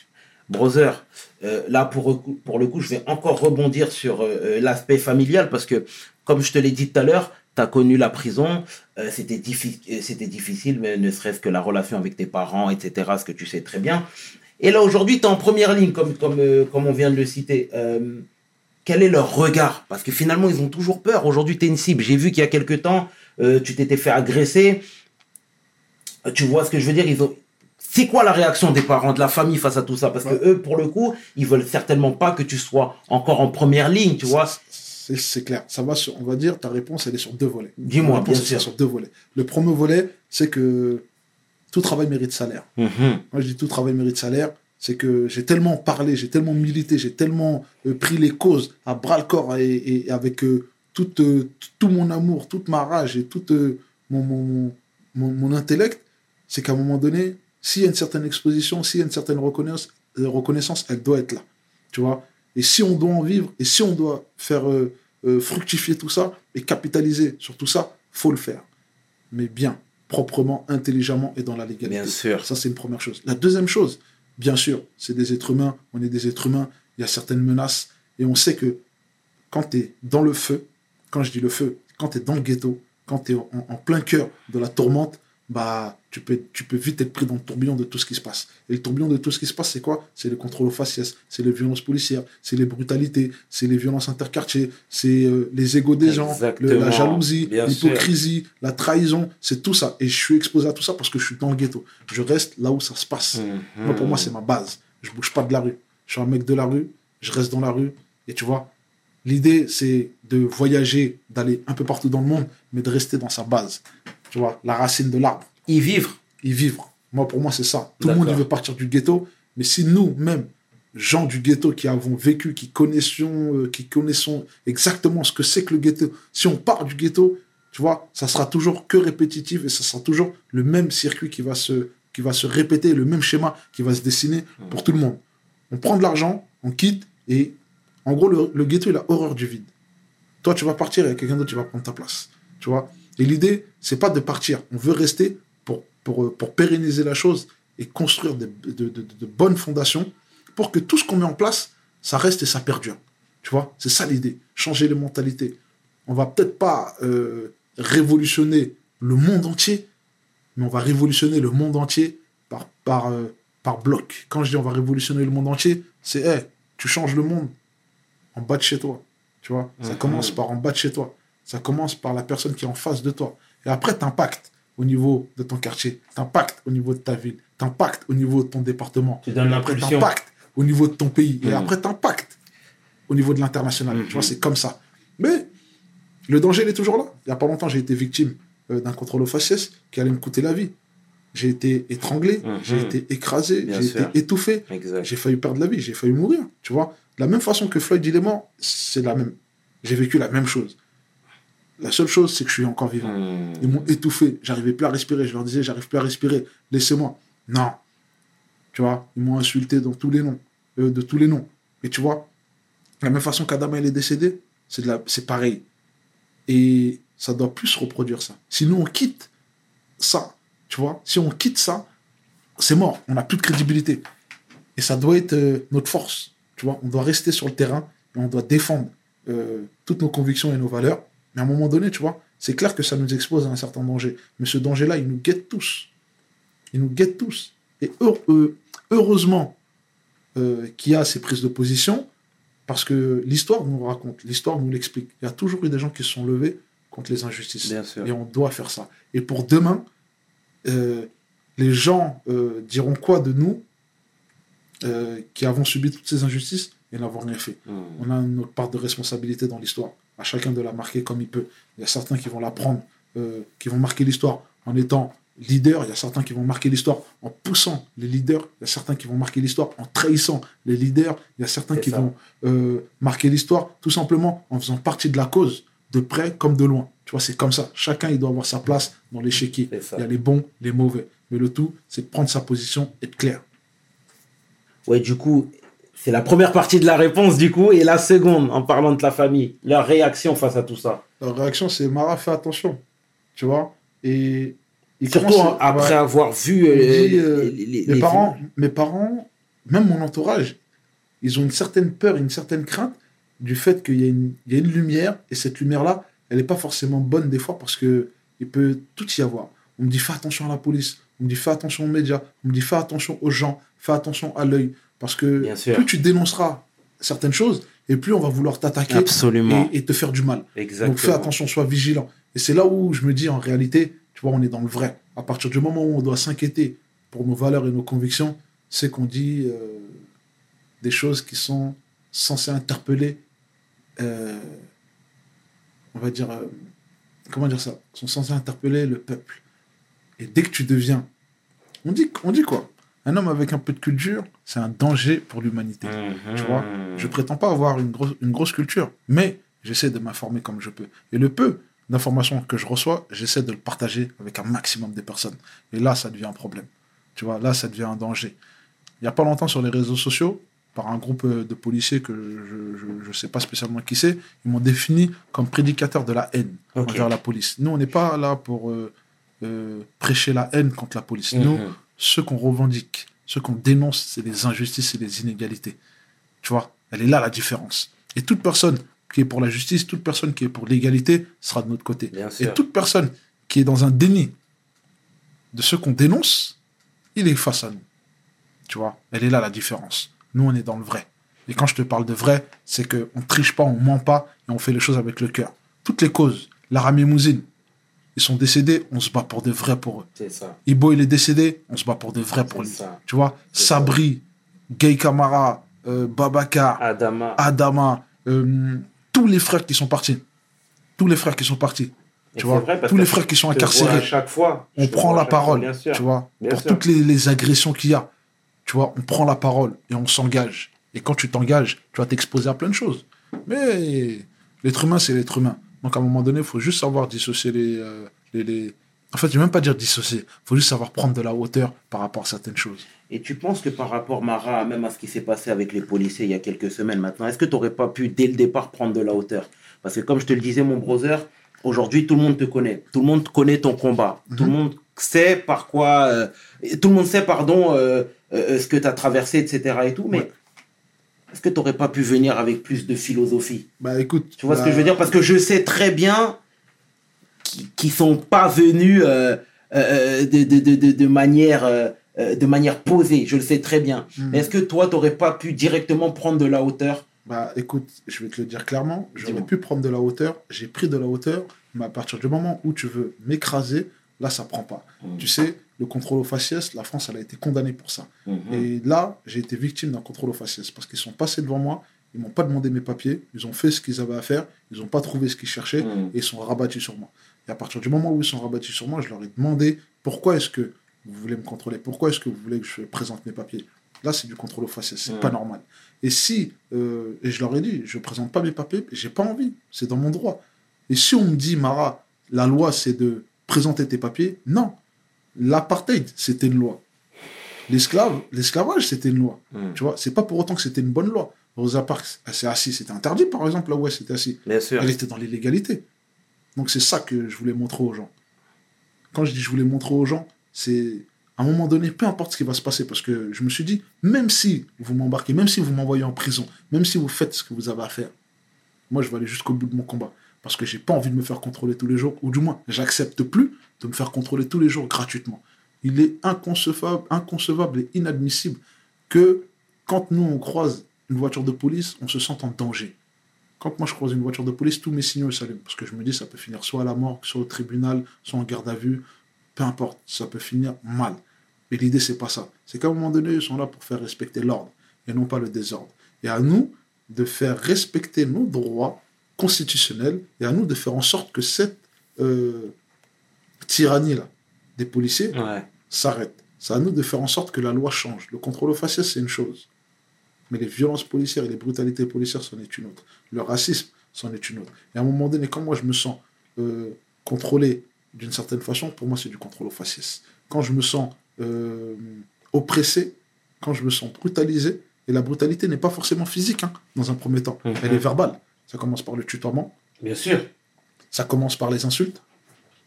Brother, euh, là pour, le coup- pour le coup, je vais encore rebondir sur euh, euh, l'aspect familial parce que, comme je te l'ai dit tout à l'heure, tu as connu la prison, euh, c'était diffi- euh, c'était difficile, mais ne serait-ce que la relation avec tes parents, etc., ce que tu sais très bien. Et là aujourd'hui, tu es en première ligne, comme, comme, comme on vient de le citer. Quel est leur regard? Parce que finalement, ils ont toujours peur. Aujourd'hui, tu es une cible. J'ai vu qu'il y a quelque temps, tu t'étais fait agresser. Euh, Tu vois ce que je veux dire Ils ont... C'est quoi la réaction des parents, de la famille face à tout ça? Parce que eux, pour le coup, ils veulent certainement pas que tu sois encore en première ligne, tu vois. C'est clair. Ça va sur, on va dire, ta réponse, elle est sur deux volets. Dis-moi, bien sûr. sur deux volets. Le premier volet, c'est que tout travail mérite salaire. Mhm. Moi, je dis tout travail mérite salaire. C'est que j'ai tellement parlé, j'ai tellement milité, j'ai tellement euh, pris les causes à bras le corps et, et avec euh, tout, euh, tout mon amour, toute ma rage et tout mon, mon, mon, mon- mon intellect. C'est qu'à un moment donné, s'il y a une certaine exposition, s'il y a une certaine reconnaissance, reconnaissance, elle doit être là. Tu vois? Et si on doit en vivre, et si on doit faire euh, euh, fructifier tout ça et capitaliser sur tout ça, faut le faire. Mais bien, proprement, intelligemment et dans la légalité. Bien sûr. Ça, c'est une première chose. La deuxième chose, bien sûr, c'est des êtres humains, on est des êtres humains, il y a certaines menaces, et on sait que quand tu es dans le feu, quand je dis le feu, quand tu es dans le ghetto, quand tu es en, en plein cœur de la tourmente, bah, tu peux, tu peux vite être pris dans le tourbillon de tout ce qui se passe. Et le tourbillon de tout ce qui se passe, c'est quoi? C'est les contrôles aux faciès, c'est les violences policières, c'est les brutalités, c'est les violences interquartiers, c'est euh, les égaux des gens, le- la jalousie, l'hypocrisie, la trahison, c'est tout ça. Et je suis exposé à tout ça parce que je suis dans le ghetto. Je reste là où ça se passe. Mhm. Moi, pour moi, c'est ma base. Je bouge pas de la rue. Je suis un mec de la rue, je reste dans la rue. Et tu vois, l'idée, c'est de voyager, d'aller un peu partout dans le monde, mais de rester dans sa base. Tu vois, la racine de l'arbre, Y vivre. y vivre. Moi, pour moi, c'est ça. Tout le monde veut partir du ghetto, mais si nous, même, gens du ghetto qui avons vécu, qui connaissons, euh, qui connaissons exactement ce que c'est que le ghetto, si on part du ghetto, tu vois, ça sera toujours que répétitif et ça sera toujours le même circuit qui va se, qui va se répéter, le même schéma qui va se dessiner pour tout le monde. On prend de l'argent, on quitte et en gros, le, le ghetto, il a horreur du vide. Toi, tu vas partir et quelqu'un d'autre, qui va prendre ta place. Tu vois? Et l'idée, c'est pas de partir. On veut rester pour, pour, euh, pour pérenniser la chose et construire de, de- de- bonnes fondations pour que tout ce qu'on met en place, ça reste et ça perdure. Tu vois C'est ça l'idée. Changer les mentalités. On va peut-être pas euh, révolutionner le monde entier, mais on va révolutionner le monde entier par, par, euh, par bloc. Quand je dis on va révolutionner le monde entier, c'est hey, tu changes le monde en bas de chez toi. Tu vois Ça Mhm. commence par en bas de chez toi. Ça commence par la personne qui est en face de toi. Et après, t'impactes au niveau de ton quartier, t'impactes au niveau de ta ville, t'impactes au niveau de ton département. Tu donnes après, t'impactes au niveau de ton pays. Et Mhm. après, t'impactes au niveau de l'international. Mhm. Tu vois, c'est comme ça. Mais le danger, il est toujours là. Il n'y a pas longtemps, j'ai été victime euh, d'un contrôle aux faciès qui allait me coûter la vie. J'ai été étranglé, j'ai été écrasé, j'ai été étouffé. J'ai failli perdre la vie, j'ai failli mourir. Tu vois, de la même façon que Floyd il est mort, c'est la même. J'ai vécu la même chose. La seule chose, c'est que je suis encore vivant. Mhm. Ils m'ont étouffé, j'arrivais plus à respirer. Je leur disais, j'arrive plus à respirer, laissez-moi. Non. Tu vois, ils m'ont insulté dans tous les noms, euh, de tous les noms. Et tu vois, la même façon qu'Adama il est décédé, c'est la- pareil. Et ça doit plus se reproduire ça. Sinon, on quitte ça. Tu vois, si on quitte ça, c'est mort. On n'a plus de crédibilité. Et ça doit être euh, notre force. Tu vois, on doit rester sur le terrain et on doit défendre euh, toutes nos convictions et nos valeurs. Mais à un moment donné, tu vois, c'est clair que ça nous expose à un certain danger. Mais ce danger-là, il nous guette tous. ils nous guettent tous. Et euh, heureusement euh, qu'il y a ces prises de position, parce que l'histoire nous raconte, l'histoire nous l'explique. Il y a toujours eu des gens qui se sont levés contre les injustices. Bien sûr. Et on doit faire ça. Et pour demain, euh, les gens euh, diront quoi de nous qui avons subi toutes ces injustices et n'avons rien fait? Hmm. On a notre part de responsabilité dans l'histoire. À chacun de la marquer comme il peut. Il y a certains qui vont la prendre, euh, qui vont marquer l'histoire en étant leader. Il y a certains qui vont marquer l'histoire en poussant les leaders. Il y a certains qui vont marquer l'histoire en trahissant les leaders. Il y a certains qui ça. vont euh, marquer l'histoire tout simplement en faisant partie de la cause, de près comme de loin. Tu vois, c'est comme ça. Chacun, il doit avoir sa place dans l'échiquier. Il y a les bons, les mauvais. Mais le tout, c'est de prendre sa position et de clair. Ouais, du coup, c'est la première partie de la réponse, du coup, et la seconde, en parlant de ta famille, leur réaction face à tout ça. La réaction, c'est Mara, fais attention. Tu vois Et Surtout hein, après ouais. avoir vu euh, dit, euh, les, les- mes les parents, mes parents, même mon entourage, ils ont une certaine peur, une certaine crainte du fait qu'il y, a une- il y a une lumière et cette lumière-là, elle n'est pas forcément bonne des fois parce que il peut tout y avoir. On me dit fais attention à la police, on me dit fais attention aux médias, on me dit fais attention aux gens, fais attention à l'œil parce que plus tu dénonceras certaines choses et plus on va vouloir t'attaquer et, et te faire du mal. Exactement. Donc fais attention, sois vigilant. Et c'est là où je me dis, en réalité, tu vois, on est dans le vrai. À partir du moment où on doit s'inquiéter pour nos valeurs et nos convictions, c'est qu'on dit euh, des choses qui sont censées interpeller, euh, on va dire, euh, comment dire ça? Sont censées interpeller le peuple. Et dès que tu deviens, on dit, on dit quoi? Un homme avec un peu de culture, c'est un danger pour l'humanité. Mhm. Tu vois, Je prétends pas avoir une grosse, une grosse culture, mais j'essaie de m'informer comme je peux. Et le peu d'informations que je reçois, j'essaie de le partager avec un maximum de personnes. Et là, ça devient un problème. Tu vois, là, ça devient un danger. Il n'y a pas longtemps sur les réseaux sociaux, par un groupe de policiers que je ne sais pas spécialement qui c'est, ils m'ont défini comme prédicateur de la haine envers la police. Nous, on n'est pas là pour euh, euh, prêcher la haine contre la police. Nous, Mhm. Ce qu'on revendique, ce qu'on dénonce, c'est les injustices et les inégalités. Tu vois, elle est là la différence. Et toute personne qui est pour la justice, toute personne qui est pour l'égalité sera de notre côté. Bien Et sûr. toute personne qui est dans un déni de ce qu'on dénonce, il est face à nous. Tu vois, elle est là la différence. Nous, on est dans le vrai. Et quand je te parle de vrai, c'est qu'on ne triche pas, on ment pas et on fait les choses avec le cœur. Toutes les causes, Laramie Mousine, ils sont décédés, on se bat pour de vrai pour eux. C'est ça. Ibo, il est décédé, on se bat pour de vrai pour lui. ça. Tu vois, Sabri, Gay Kamara, euh, Babacar, Adama. Adama, euh, tous les frères qui sont partis. Tous les frères qui sont partis. Et Tu vois, vrai, tous les frères qui sont incarcérés. À chaque fois. On prend la fois, parole, Bien tu vois, Bien pour sûr. toutes les, les agressions qu'il y a. Tu vois, on prend la parole et on s'engage. Et quand tu t'engages, tu vas t'exposer à plein de choses. Mais l'être humain, c'est l'être humain. Donc à un moment donné, il faut juste savoir dissocier les, euh, les, les- En fait, je vais même pas dire dissocier. Il faut juste savoir prendre de la hauteur par rapport à certaines choses. Et tu penses que par rapport, Mara, même à ce qui s'est passé avec les policiers il y a quelques semaines maintenant, est-ce que tu n'aurais pas pu, dès le départ, prendre de la hauteur? Parce que comme je te le disais, mon brother, aujourd'hui, tout le monde te connaît. Tout le monde connaît ton combat. Tout le monde sait par quoi... euh, tout le monde sait, pardon, euh, euh, ce que tu as traversé, etc. et tout. Mais Ouais. Est-ce que tu n'aurais pas pu venir avec plus de philosophie? Bah écoute. Tu vois ce bah, que je veux dire? Parce que je sais très bien qu'ils ne sont pas venus euh, euh, de, de, de, de, de manière, euh, de manière posée. Je le sais très bien. Mais Est-ce que toi, tu n'aurais pas pu directement prendre de la hauteur? Bah écoute, je vais te le dire clairement, j'aurais pu prendre de la hauteur, j'ai pris de la hauteur, mais à partir du moment où tu veux m'écraser, là ça prend pas. Mhm. Tu sais, le contrôle au faciès, la France elle a été condamnée pour ça. Mhm. Et là, j'ai été victime d'un contrôle au faciès parce qu'ils sont passés devant moi, ils m'ont pas demandé mes papiers, ils ont fait ce qu'ils avaient à faire, ils n'ont pas trouvé ce qu'ils cherchaient Mhm. et ils sont rabattus sur moi. Et à partir du moment où ils sont rabattus sur moi, je leur ai demandé pourquoi est-ce que vous voulez me contrôler, pourquoi est-ce que vous voulez que je présente mes papiers? Là, c'est du contrôle au faciès, c'est Mhm. pas normal. Et si, euh, et je leur ai dit, je présente pas mes papiers, j'ai pas envie, c'est dans mon droit. Et si on me dit, Mara, la loi c'est de présenter tes papiers, non. L'apartheid, c'était une loi. L'esclave, l'esclavage, c'était une loi. Mhm. Tu vois, c'est pas pour autant que c'était une bonne loi. Rosa Parks, elle s'est assise, c'était interdit par exemple là où elle s'était assise. Bien sûr. Elle était dans l'illégalité. Donc c'est ça que je voulais montrer aux gens. Quand je dis je voulais montrer aux gens, c'est à un moment donné, peu importe ce qui va se passer, parce que je me suis dit, même si vous m'embarquez, même si vous m'envoyez en prison, même si vous faites ce que vous avez à faire, moi je vais aller jusqu'au bout de mon combat. Parce que j'ai pas envie de me faire contrôler tous les jours, ou du moins, j'accepte plus de me faire contrôler tous les jours gratuitement. Il est inconcevable, inconcevable et inadmissible que quand nous, on croise une voiture de police, on se sente en danger. Quand moi, je croise une voiture de police, tous mes signaux s'allument. Parce que je me dis, ça peut finir soit à la mort, soit au tribunal, soit en garde à vue. Peu importe, ça peut finir mal. Mais l'idée, c'est pas ça. C'est qu'à un moment donné, ils sont là pour faire respecter l'ordre et non pas le désordre. Et à nous de faire respecter nos droits constitutionnels et à nous de faire en sorte que cette euh, tyrannie-là des policiers Ouais. s'arrête. C'est à nous de faire en sorte que la loi change. Le contrôle aux faciès, c'est une chose. Mais les violences policières et les brutalités policières, c'en est une autre. Le racisme, c'en est une autre. Et à un moment donné, quand moi je me sens euh, contrôlé d'une certaine façon, pour moi c'est du contrôle aux faciès. Quand je me sens euh, oppressé, quand je me sens brutalisé, et la brutalité n'est pas forcément physique, hein, dans un premier temps. Mhm. Elle est verbale. Ça commence par le tutoiement, Bien sûr. ça commence par les insultes,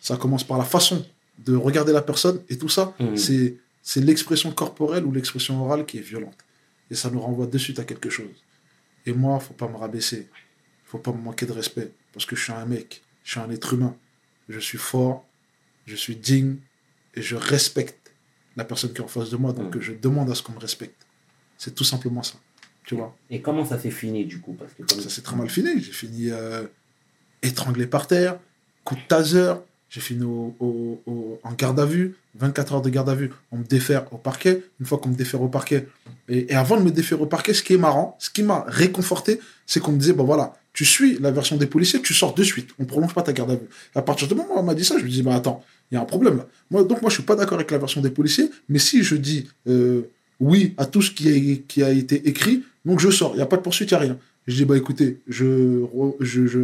ça commence par la façon de regarder la personne, et tout ça, Mhm. c'est c'est l'expression corporelle ou l'expression orale qui est violente. Et ça nous renvoie de suite à quelque chose. Et moi, faut pas me rabaisser, faut pas me manquer de respect, parce que je suis un mec, je suis un être humain, je suis fort, je suis digne, et je respecte la personne qui est en face de moi, donc Mhm. je demande à ce qu'on me respecte. C'est tout simplement ça, tu vois. Et comment ça s'est fini du coup Parce que comme Ça s'est très mal fini. J'ai fini euh, étranglé par terre, coup de taser. J'ai fini au- au- au- en garde à vue, 24 heures de garde à vue. On me défère au parquet. Une fois qu'on me défère au parquet, et, et avant de me défaire au parquet, ce qui est marrant, ce qui m'a réconforté, c'est qu'on me disait, bon voilà, tu suis la version des policiers, tu sors de suite. On prolonge pas ta garde à vue. À partir du moment où on m'a dit ça, je me dis, bah attends, il y a un problème là. Moi, donc moi, je suis pas d'accord avec la version des policiers, mais si je dis euh, oui à tout ce qui a, qui a été écrit, donc je sors. Il n'y a pas de poursuite, il n'y a rien. Je dis, bah écoutez, je, je, je,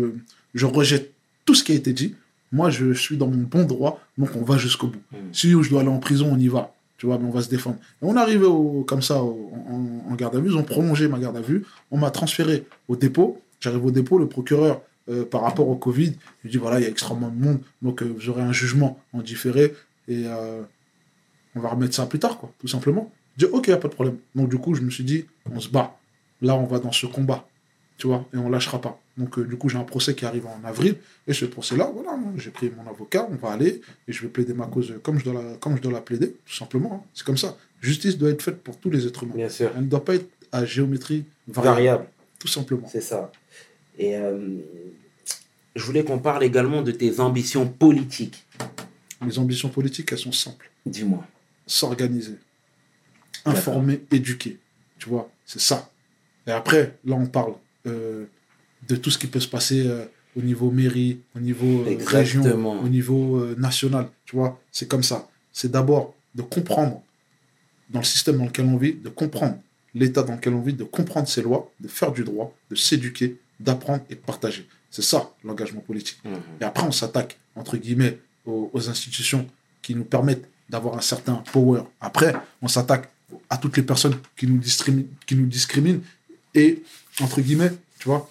je rejette tout ce qui a été dit. Moi, je suis dans mon bon droit, donc on va jusqu'au bout. Mhm. Si je dois aller en prison, on y va. Tu vois, mais on va se défendre. Et on est arrivé au, comme ça au- en, en garde à vue. Ils ont prolongé ma garde à vue. On m'a transféré au dépôt. J'arrive au dépôt. Le procureur, euh, par rapport au Covid, il dit voilà, il y a extrêmement de monde. Donc, euh, vous aurez un jugement en différé. Et euh, on va remettre ça plus tard, quoi, tout simplement. Je dis ok, il n'y a pas de problème. Donc, du coup, je me suis dit on se bat. Là, on va dans ce combat. Tu vois, et on lâchera pas. Donc, euh, du coup, j'ai un procès qui arrive en avril. Et ce procès-là, voilà, moi, j'ai pris mon avocat, on va aller, et je vais plaider ma cause comme je dois la, comme je dois la plaider, tout simplement. hein. C'est comme ça. Justice doit être faite pour tous les êtres humains. Bien sûr. Elle ne doit pas être à géométrie variable, Variable. tout simplement. C'est ça. Et euh, je voulais qu'on parle également de tes ambitions politiques. Les ambitions politiques, elles sont simples. Dis-moi. S'organiser, informer, éduquer. Tu vois, c'est ça. Et après, là, on parle euh, de tout ce qui peut se passer euh, au niveau mairie, au niveau euh, région, au niveau national. Tu vois, c'est comme ça. C'est d'abord de comprendre dans le système dans lequel on vit, de comprendre l'état dans lequel on vit, de comprendre ses lois, de faire du droit, de s'éduquer, d'apprendre et de partager. C'est ça l'engagement politique. Mhm. Et après, on s'attaque, entre guillemets, aux, aux institutions qui nous permettent d'avoir un certain power. Après, on s'attaque à toutes les personnes qui nous, discriminent, qui nous discriminent. Et, entre guillemets, tu vois,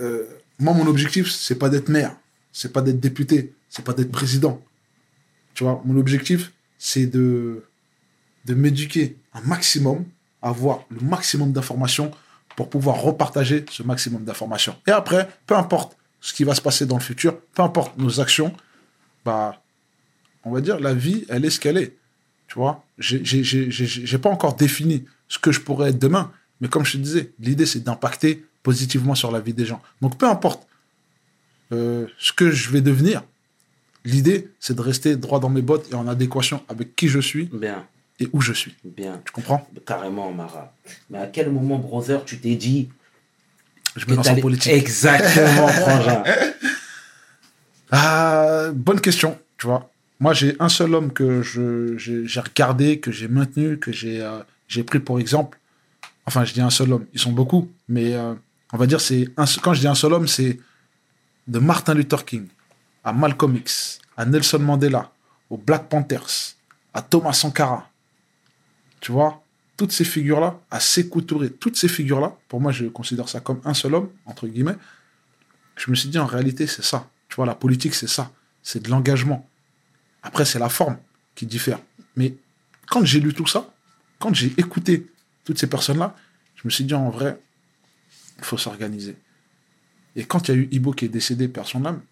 euh, moi, mon objectif, c'est pas d'être maire, c'est pas d'être député, c'est pas d'être président. Tu vois, mon objectif, c'est de, de m'éduquer un maximum, avoir le maximum d'informations pour pouvoir repartager ce maximum d'informations. Et après, peu importe ce qui va se passer dans le futur, peu importe nos actions, bah, on va dire, la vie, elle est ce qu'elle est. Tu vois, j'ai- pas encore défini ce que je pourrais être demain, mais comme je te disais, l'idée, c'est d'impacter positivement sur la vie des gens. Donc, peu importe euh, ce que je vais devenir, l'idée, c'est de rester droit dans mes bottes et en adéquation avec qui je suis Bien, et où je suis. bien. Tu comprends? Carrément, Mara. Mais à quel moment, brother, tu t'es dit Je me lance en politique. Exactement, [LAUGHS] frangin. Ah, bonne question, tu vois. Moi, j'ai un seul homme que j'ai regardé, que j'ai maintenu, que j'ai euh, j'ai pris pour exemple. Enfin, je dis un seul homme. Ils sont beaucoup, mais euh, on va dire c'est un quand je dis un seul homme, c'est de Martin Luther King à Malcolm X, à Nelson Mandela, aux Black Panthers, à Thomas Sankara. Tu vois, toutes ces figures-là, à Touré, toutes ces figures-là, pour moi, je considère ça comme un seul homme, entre guillemets. Je me suis dit, en réalité, c'est ça. Tu vois, la politique, c'est ça. C'est de l'engagement. Après, c'est la forme qui diffère. Mais quand j'ai lu tout ça, quand j'ai écouté toutes ces personnes-là, je me suis dit, en vrai, il faut s'organiser. Et quand il y a eu Ibo qui est décédé, perd son âme,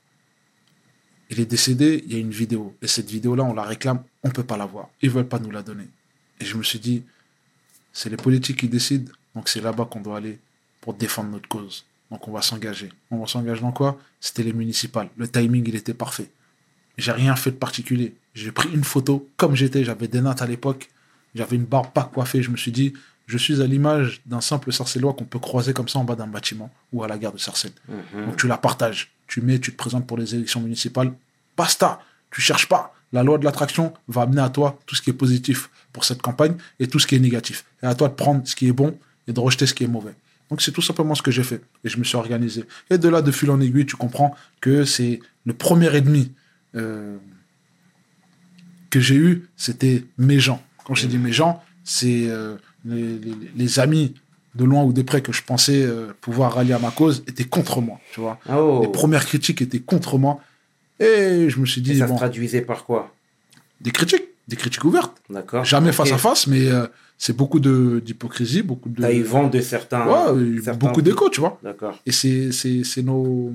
Il est décédé, il y a une vidéo. Et cette vidéo-là, on la réclame, on ne peut pas la voir. Ils ne veulent pas nous la donner. Et je me suis dit, c'est les politiques qui décident, donc c'est là-bas qu'on doit aller pour défendre notre cause. Donc on va s'engager. On va s'engager dans quoi? C'était les municipales. Le timing, il était parfait. J'ai rien fait de particulier. J'ai pris une photo comme j'étais. J'avais des nattes à l'époque. J'avais une barbe pas coiffée. Je me suis dit, je suis à l'image d'un simple sarcellois qu'on peut croiser comme ça en bas d'un bâtiment ou à la gare de Sarcelles. Donc tu la partages. Tu mets, tu te présentes pour les élections municipales. Basta. Tu cherches pas. La loi de l'attraction va amener à toi tout ce qui est positif pour cette campagne et tout ce qui est négatif. Et à toi de prendre ce qui est bon et de rejeter ce qui est mauvais. Donc c'est tout simplement ce que j'ai fait. Et je me suis organisé. Et de là, de fil en aiguille, tu comprends que c'est le premier ennemi euh, que j'ai eu, c'était mes gens. Quand j'ai dit mes gens, c'est euh, les, les- les amis de loin ou de près que je pensais euh, pouvoir rallier à ma cause étaient contre moi. Tu vois. Oh. Les premières critiques étaient contre moi. Et je me suis Et dit, ça bon, se traduisait par quoi? Des critiques, des critiques ouvertes. D'accord. Jamais face à face, mais euh, c'est beaucoup de- d'hypocrisie, beaucoup de. T'as eu vent de certains. Ouais, eu certains- beaucoup d'écho, tu vois. D'accord. Et c'est nos.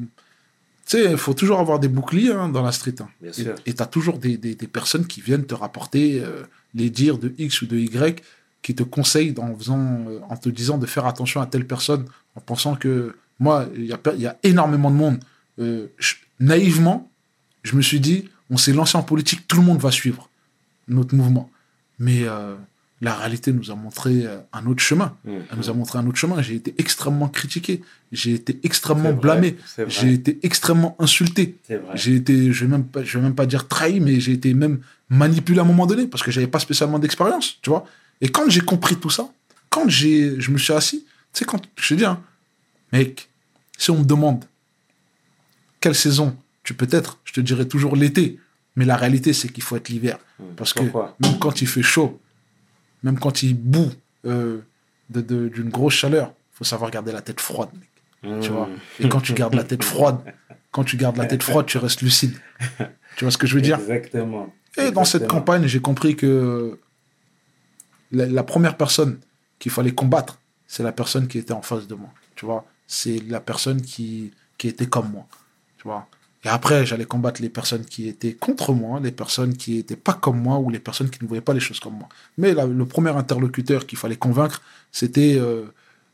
Tu sais, il faut toujours avoir des boucliers hein, dans la street. hein. Bien Et- sûr. Et tu as toujours des, des- des personnes qui viennent te rapporter euh, les dires de X ou de Y, qui te en, faisant, euh, en te disant de faire attention à telle personne, en pensant que. Moi, il y a, y énormément de monde. Euh, je- naïvement, je me suis dit, on s'est lancé en politique, tout le monde va suivre notre mouvement. Mais euh, la réalité nous a montré un autre chemin. Mhm. Elle nous a montré un autre chemin. J'ai été extrêmement critiqué. J'ai été extrêmement blâmé. J'ai été extrêmement insulté. J'ai été, je vais même pas, je vais même pas dire trahi, mais j'ai été même manipulé à un moment donné parce que j'avais pas spécialement d'expérience, tu vois. Et quand j'ai compris tout ça, quand j'ai, je me suis assis, tu sais, quand je te dis, hein, mec, si on me demande quelle saison tu peux être, je te dirais toujours l'été. Mais la réalité, c'est qu'il faut être l'hiver. Parce que même quand il fait chaud, même quand il bout euh, de- de- d'une grosse chaleur, faut savoir garder la tête froide, mec. Tu vois. Et quand tu gardes la tête froide, quand tu gardes la tête froide, tu restes lucide. Tu vois ce que je veux dire? Exactement. Et dans cette campagne, j'ai compris que la, la première personne qu'il fallait combattre, c'est la personne qui était en face de moi. Tu vois C'est la personne qui, qui était comme moi. Tu vois Et après, j'allais combattre les personnes qui étaient contre moi, les personnes qui n'étaient pas comme moi ou les personnes qui ne voyaient pas les choses comme moi. Mais la- le premier interlocuteur qu'il fallait convaincre, c'était... euh,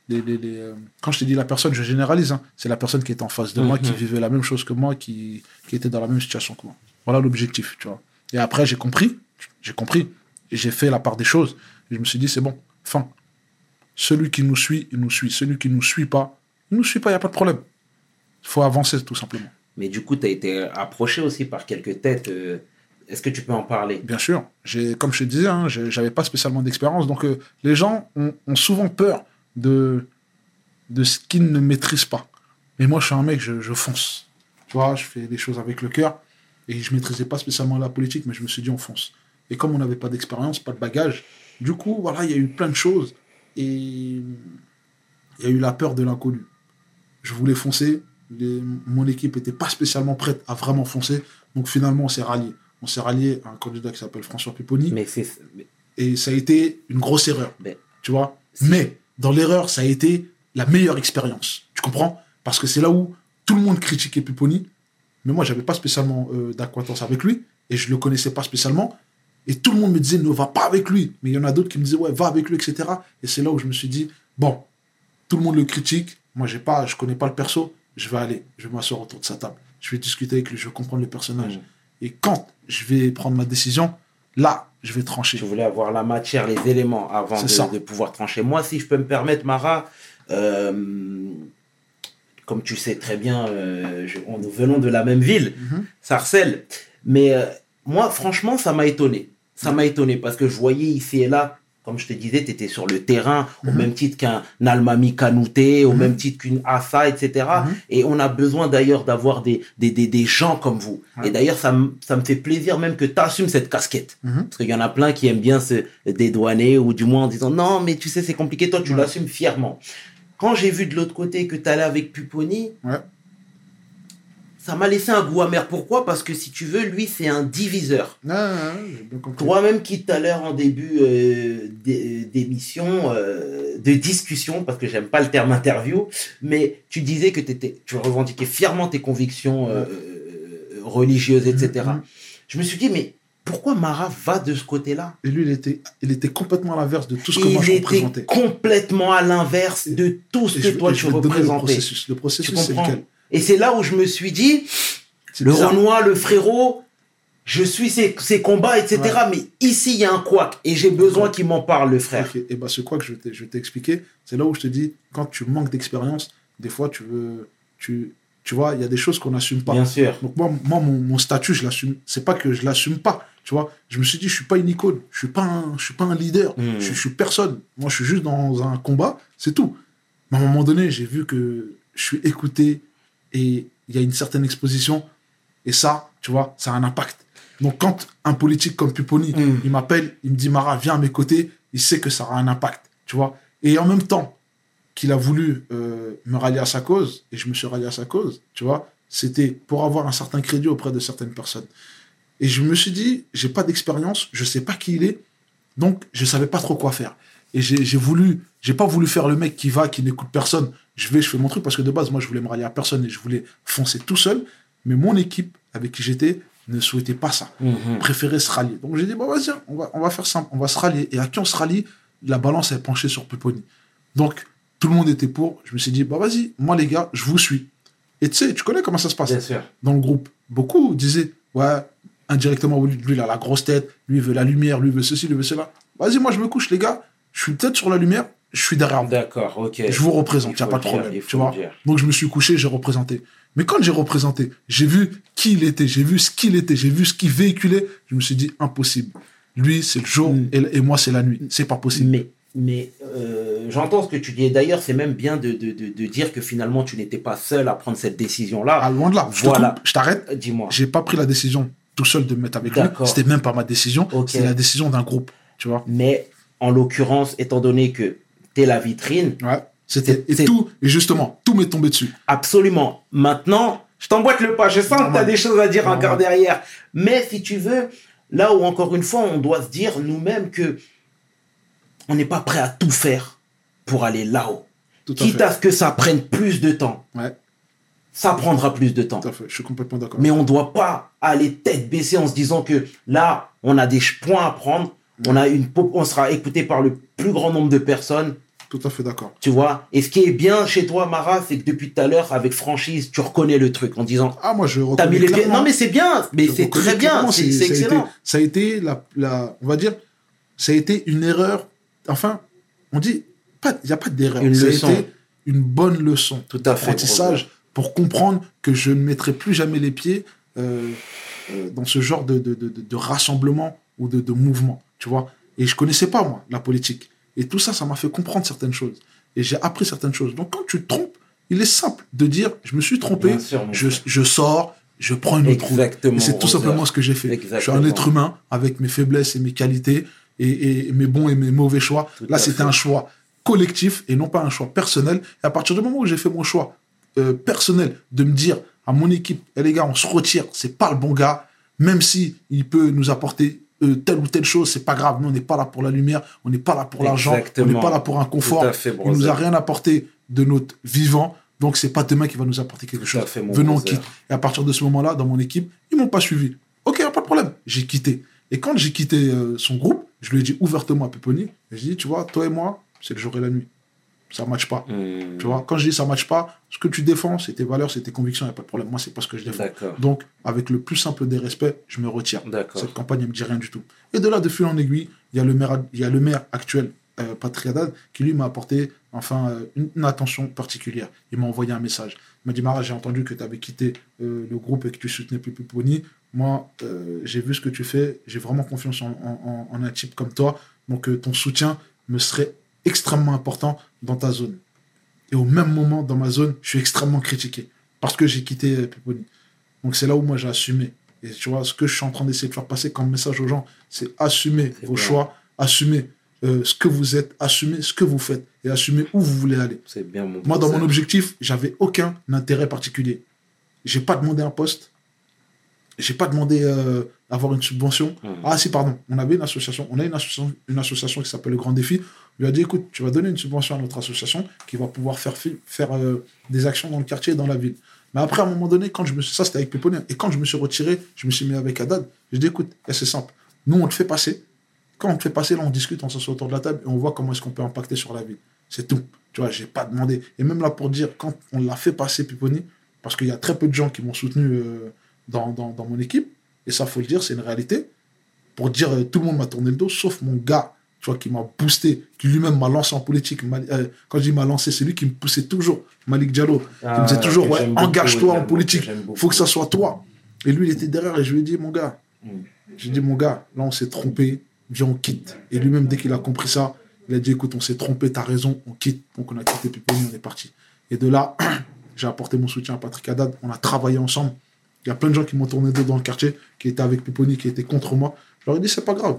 les, les- les, euh, quand je te dis la personne, je généralise. hein. c'est la personne qui était en face de moi, qui Mhm. vivait la même chose que moi, qui, qui était dans la même situation que moi. Voilà l'objectif, tu vois. Et après, j'ai compris, j'ai compris, et j'ai fait la part des choses. Et je me suis dit, c'est bon, fin. Celui qui nous suit, il nous suit. Celui qui nous suit pas, il nous suit pas, il n'y a pas de problème. Il faut avancer, tout simplement. Mais du coup, tu as été approché aussi par quelques têtes. euh, Est-ce que tu peux en parler? Bien sûr, comme je te disais, hein, j'avais pas spécialement d'expérience, donc euh, les gens ont, ont souvent peur de, de ce qu'ils ne maîtrisent pas. Mais moi, je suis un mec, je, je fonce. Tu vois, je fais des choses avec le cœur, et je maîtrisais pas spécialement la politique, mais je me suis dit, on fonce. Et comme on n'avait pas d'expérience, pas de bagage, du coup, voilà, il y a eu plein de choses, et il y a eu la peur de l'inconnu. Je voulais foncer, les- mon équipe n'était pas spécialement prête à vraiment foncer, donc finalement, on s'est rallié. On s'est rallié à un candidat qui s'appelle François Pupponi. Mais c'est. Et ça a été une grosse erreur. Mais- Tu vois. Mais dans l'erreur, ça a été la meilleure expérience. Tu comprends? Parce que c'est là où tout le monde critiquait Pupponi. Mais moi, j'avais pas spécialement euh, d'acquaintance avec lui. Et je le connaissais pas spécialement. Et tout le monde me disait, ne va pas avec lui. Mais il y en a d'autres qui me disaient, ouais, va avec lui, etc. Et c'est là où je me suis dit, bon, tout le monde le critique. Moi, j'ai pas, je connais pas le perso. Je vais aller, je vais m'asseoir autour de sa table. Je vais discuter avec lui, je vais comprendre le personnage. Mhm. Et quand je vais prendre ma décision, là, je vais trancher. Tu voulais avoir la matière, les éléments avant de, pouvoir trancher. Moi, si je peux me permettre, Mara, euh, comme tu sais très bien, euh, je- on- nous venons de la même ville, Mhm. Sarcelles. Mais euh, moi, franchement, ça m'a étonné. Ça m'a étonné parce que je voyais ici et là, comme je te disais, tu étais sur le terrain, au Mhm. même titre qu'un Almami Kanouté, au Mhm. même titre qu'une Assa, etc. Mhm. Et on a besoin d'ailleurs d'avoir des, des, des, des gens comme vous. Et d'ailleurs, ça, me- ça me fait plaisir même que tu assumes cette casquette. Parce qu'il y en a plein qui aiment bien se dédouaner ou du moins en disant non, mais tu sais, c'est compliqué, toi, tu l'assumes fièrement. Quand j'ai vu de l'autre côté que tu allais avec Pupponi, Ouais. Ça m'a laissé un goût amer. Pourquoi? Parce que si tu veux, lui, c'est un diviseur. Ah, ah, compris. Toi-même qui tout à l'heure en début euh, d'é- d'émission, euh, de discussion, parce que j'aime pas le terme interview, mais tu disais que tu revendiquais fièrement tes convictions euh, euh, religieuse, etc. Mhm. Je me suis dit, mais pourquoi Mara va de ce côté-là? Et lui, il était, il était complètement à l'inverse de tout ce que moi Il je était représentais. complètement à l'inverse de tout ce Et que je- toi tu je donner le représentais. processus. Le processus, c'est lequel? Et c'est là où je me suis dit, le bizarre. Renoir, le frérot, je suis ses, ses combats, etc. Mais ici, il y a un couac et j'ai besoin qu'il m'en parle, le frère. Et bah, ce je vais t'ai- je vais t'expliquer, c'est là où je te dis, quand tu manques d'expérience, des fois, tu veux. Tu, tu vois, il y a des choses qu'on n'assume pas. Bien sûr. Donc, moi, moi mon, mon statut, je l'assume. C'est pas que je l'assume pas. Tu vois, je me suis dit, je suis pas une icône. Je suis pas un, je suis pas un leader. Hmm. Je, je suis personne. Moi, je suis juste dans un combat. C'est tout. Mais à un moment donné, j'ai vu que je suis écouté et il y a une certaine exposition. Et ça, tu vois, ça a un impact. Donc, quand un politique comme Pupponi, Mm. il m'appelle, il me dit, Mara, viens à mes côtés, il sait que ça aura un impact. Tu vois. Et en même temps qu'il a voulu euh, me rallier à sa cause, et je me suis rallié à sa cause, tu vois, c'était pour avoir un certain crédit auprès de certaines personnes. Et je me suis dit, j'ai pas d'expérience, je sais pas qui il est, donc je savais pas trop quoi faire. Et j'ai j'ai voulu, j'ai pas voulu faire le mec qui va, qui n'écoute personne. Je vais, je fais mon truc parce que de base, moi, je voulais me rallier à personne et je voulais foncer tout seul. Mais mon équipe avec qui j'étais ne souhaitait pas ça, Mhm. préférait se rallier. Donc j'ai dit, bon, vas-y, on va, on va faire simple, on va se rallier. Et à qui on se rallie La balance est penchée sur Pupponi. Donc tout le monde était pour. Je me suis dit, bah vas-y, moi les gars, je vous suis. Et tu sais, tu connais comment ça se passe Bien sûr. dans le groupe. Beaucoup disaient, ouais, indirectement, lui, lui, il a la grosse tête, lui, il veut la lumière, lui, il veut ceci, lui, il veut cela. Vas-y, moi, je me couche, les gars. Je suis peut-être sur la lumière, je suis derrière vous. D'accord, ok. Je vous représente, Il n'y a pas de problème. Tu vois. Donc, je me suis couché, j'ai représenté. Mais quand j'ai représenté, j'ai vu qui il était, j'ai vu ce qu'il était, j'ai vu ce qu'il véhiculait. Je me suis dit, impossible. Lui, c'est le jour Mm. et, et moi, c'est la nuit. C'est pas possible. Mais, mais euh, j'entends ce que tu dis. Et d'ailleurs, c'est même bien de, de, de, de dire que finalement, tu n'étais pas seul à prendre cette décision-là. Ah, loin de là. Je Voilà. coupe, je t'arrête. Euh, Dis-moi. J'ai pas pris la décision tout seul de me mettre avec lui. C'était même pas ma décision. Ok. C'était la décision d'un groupe. Tu vois Mais en l'occurrence, étant donné que la vitrine, Ouais. C'était, et tout, et justement, tout m'est tombé dessus. absolument. Maintenant, je t'emboîte le pas. Je sens que tu as Normal. des choses à dire Normal. encore derrière. Mais si tu veux, là où encore une fois, on doit se dire nous-mêmes que on n'est pas prêt à tout faire pour aller là-haut. Quitte fait. à ce que ça prenne plus de temps. Ouais, Ça prendra plus de temps. tout à fait. Je suis complètement d'accord. Mais on ne doit pas aller tête baissée en se disant que là, on a des points à prendre, on, a une, on sera écouté par le plus grand nombre de personnes, Tout à fait d'accord. tu vois. Et ce qui est bien chez toi, Mara, c'est que depuis tout à l'heure, avec franchise, tu reconnais le truc en disant, Ah, moi, je reconnais mis les pieds. Non, mais c'est bien, mais c'est très bien, c'est excellent. Ça a été, la, la, on va dire, ça a été une erreur. Enfin, on dit, pas- il n'y a pas d'erreur. Une ça leçon. a été une bonne leçon Tout à fait, d'apprentissage pour comprendre que je ne mettrai plus jamais les pieds euh, euh, dans ce genre de, de, de, de- de rassemblement ou de, de mouvement, tu vois. Et je connaissais pas, moi, la politique. Et tout ça, ça m'a fait comprendre certaines choses. Et j'ai appris certaines choses. Donc, quand tu te trompes, il est simple de dire, je me suis trompé, sûr, je, sors, je prends une autre route. Exactement. Et c'est tout simplement ce que j'ai fait. Je suis un être humain avec mes faiblesses et mes qualités et, et mes bons et mes mauvais choix. Tout Là, c'était un choix collectif et non pas un choix personnel. Et à partir du moment où j'ai fait mon choix euh, personnel de me dire à mon équipe, Eh, les gars, on se retire, c'est pas le bon gars, même si il peut nous apporter euh, telle ou telle chose, c'est pas grave. Nous, on n'est pas là pour la lumière, on n'est pas là pour l'argent, on n'est pas là pour un confort. Il nous a rien apporté de notre vivant. Donc, c'est pas demain qui va nous apporter quelque Tout chose. fait, Venons, on quitte. Et à partir de ce moment-là, dans mon équipe, ils m'ont pas suivi. Ok, pas de problème. J'ai quitté. Et quand j'ai quitté euh, son groupe, je lui ai dit ouvertement à Peponi, j'ai dit, tu vois, toi et moi, c'est le jour et la nuit. Ça ne matche pas. Hmm, Tu vois, quand je dis ça ne matche pas, ce que tu défends, c'est tes valeurs, c'est tes convictions, il n'y a pas de problème. Moi, c'est pas ce que je défends. Donc, avec le plus simple des respects, je me retire. Cette campagne, elle me dit rien du tout. Et de là, de fil en aiguille, il y a le maire, il y a le maire actuel, euh, Patrick Haddad, qui lui m'a apporté enfin euh, une, une attention particulière. Il m'a envoyé un message. Il m'a dit Mara, j'ai entendu que tu avais quitté euh, le groupe et que tu soutenais plus Pony. Moi, euh, j'ai vu ce que tu fais. J'ai vraiment confiance en, en- en- en un type comme toi. Donc, ton soutien me serait extrêmement important dans ta zone. Et au même moment, dans ma zone, je suis extrêmement critiqué parce que j'ai quitté euh, Peponi. Donc c'est là où moi j'ai assumé. Et tu vois, ce que je suis en train d'essayer de faire passer comme message aux gens, c'est assumer vos bien. choix, assumer euh, ce que vous êtes, assumer ce que vous faites et assumer où vous voulez aller. C'est bien, mon Moi, dans mon objectif, j'avais aucun intérêt particulier. J'ai pas demandé un poste. J'ai pas demandé euh, avoir une subvention. Mhm. Ah si, pardon. On avait une association. On a une association, une association qui s'appelle le Grand Défi. Lui a dit, écoute, tu vas donner une subvention à notre association qui va pouvoir faire, faire euh, des actions dans le quartier et dans la ville. Mais après, à un moment donné, quand je me suis, ça c'était avec Péponi, et quand je me suis retiré, je me suis mis avec Haddad, je dis écoute, c'est simple. Nous, on te fait passer. Quand on te fait passer, là, on discute, on s'assoit autour de la table et on voit comment est-ce qu'on peut impacter sur la vie. C'est tout. Tu vois, j'ai pas demandé. Et même là, pour dire, quand on l'a fait passer, Piponi, parce qu'il y a très peu de gens qui m'ont soutenu euh, dans, dans, dans mon équipe, et ça, faut le dire, c'est une réalité. Pour dire, euh, tout le monde m'a tourné le dos, sauf mon gars, tu vois, qui m'a boosté, qui lui-même m'a lancé en politique. Euh, quand je dis m'a lancé, c'est lui qui me poussait toujours, Malik Diallo. qui me disait Ah, toujours, ouais, engage-toi en politique. beaucoup. faut que ça soit toi. Et lui, il était derrière et je lui ai dit, mon gars, Mm. j'ai dit, mon gars, là, on s'est trompé, viens, on quitte. Et lui-même, dès qu'il a compris ça, il a dit, écoute, on s'est trompé, t'as raison, on quitte. Donc, on a quitté Piponi, on est parti. Et de là, [CLEARS THROAT] j'ai apporté mon soutien à Patrick Haddad, on a travaillé ensemble. Il y a plein de gens qui m'ont tourné dos dans le quartier, qui étaient avec Piponi, qui étaient contre moi. Je leur ai dit, c'est pas grave.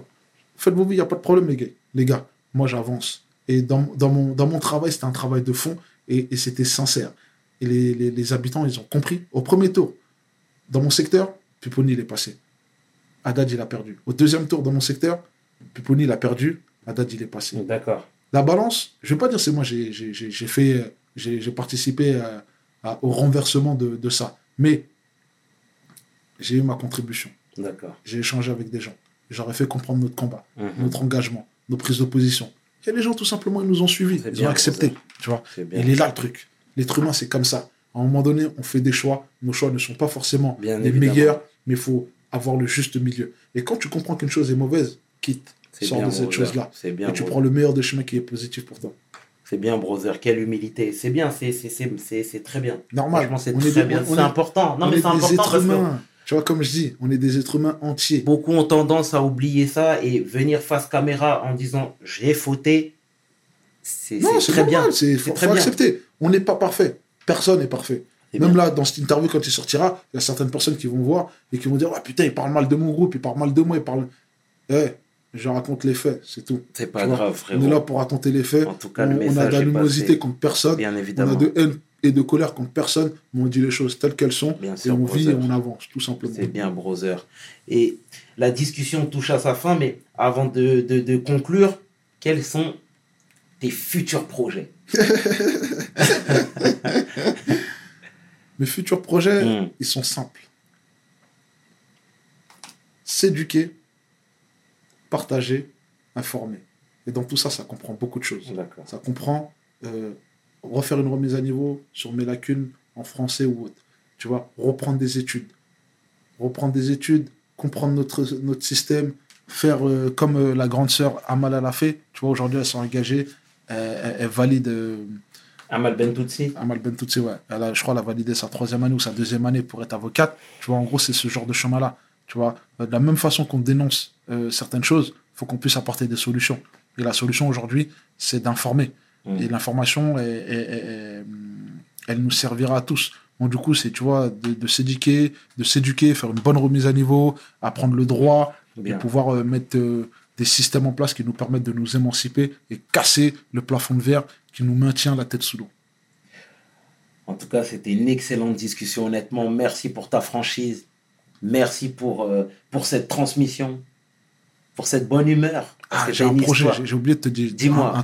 Faites vos vies, il n'y a pas de problème, les gars. Les gars, moi, j'avance. Et dans, dans, mon, dans mon travail, c'était un travail de fond et, et c'était sincère. Et les, les, les habitants, ils ont compris. Au premier tour, dans mon secteur, Piponi, il est passé. Haddad, il a perdu. Au deuxième tour, dans mon secteur, Piponi, il a perdu. Haddad, il est passé. D'accord. La balance, je vais pas dire c'est moi, j'ai fait, j'ai j'ai participé à- à- au renversement de, de ça. Mais j'ai eu ma contribution. D'accord. J'ai échangé avec des gens. J'aurais fait comprendre notre combat, Mhm. notre engagement, nos prises d'opposition. Et les gens, tout simplement, ils nous ont suivis. Ils ont accepté. Tu vois. Bien. Il est là le truc. L'être humain, c'est comme ça. À un moment donné, on fait des choix. Nos choix ne sont pas forcément Bien les évidemment. meilleurs, mais il faut avoir le juste milieu. Et quand tu comprends qu'une chose est mauvaise, quitte. Sors de cette chose-là. Et tu prends le meilleur des chemins qui est positif pour toi. C'est bien, brother. Quelle humilité. C'est bien, c'est- très bien. Normal. C'est important. Non, on mais est c'est important parce que. Tu vois, comme je dis, on est des êtres humains entiers. beaucoup ont tendance à oublier ça et venir face caméra en disant j'ai fauté. C'est très bien. c'est faut, très faut bien. accepter. On n'est pas parfait. Personne n'est parfait. C'est Même bien. là, dans cette interview, quand il sortira, il y a certaines personnes qui vont voir et qui vont dire Ah putain, il parle mal de mon groupe, il parle mal de moi, il parle. Eh, je raconte les faits, c'est tout. C'est pas Tu grave, On frérot. est là pour raconter les faits. En tout cas, le on, on a d'animosité passé. contre personne. Bien On a évidemment. de haine et de colère contre personne. Mais on dit les choses telles qu'elles sont. Bien et sûr, on vit et on avance, tout simplement. C'est bien, brother. Et la discussion touche à sa fin, mais avant de, de- de conclure, quels sont tes futurs projets? [LAUGHS] Mes futurs projets, Mm. ils sont simples. S'éduquer, partager, informer. Et dans tout ça, ça comprend beaucoup de choses. Ça comprend euh, refaire une remise à niveau sur mes lacunes en français ou autre. Tu vois, reprendre des études. Reprendre des études, comprendre notre, notre système, faire euh, comme euh, la grande sœur Amal l'a fait. Tu vois, aujourd'hui, elles sont engagées. euh, Elle, elle valide euh, Amal Bentoutsi Amal Bentoutsi, ouais. Elle a, je crois, elle a validé sa troisième année ou sa deuxième année pour être avocate. Tu vois, en gros, c'est ce genre de chemin-là. Tu vois, Euh, de la même façon qu'on dénonce certaines choses, il faut qu'on puisse apporter des solutions. Et la solution aujourd'hui, c'est d'informer. Mm. Et l'information, elle, elle- nous servira à tous. Donc, du coup, c'est, tu vois, de, de s'éduquer, de s'éduquer, faire une bonne remise à niveau, apprendre le droit, Bien. et pouvoir euh, mettre euh, des systèmes en place qui nous permettent de nous émanciper et casser le plafond de verre qui nous maintient la tête sous l'eau. En tout cas, c'était une excellente discussion. Honnêtement, merci pour ta franchise. Merci pour, euh, pour cette transmission. Pour cette bonne humeur. Ah, j'ai un projet, j'ai oublié de te dire. Dis-moi. un- un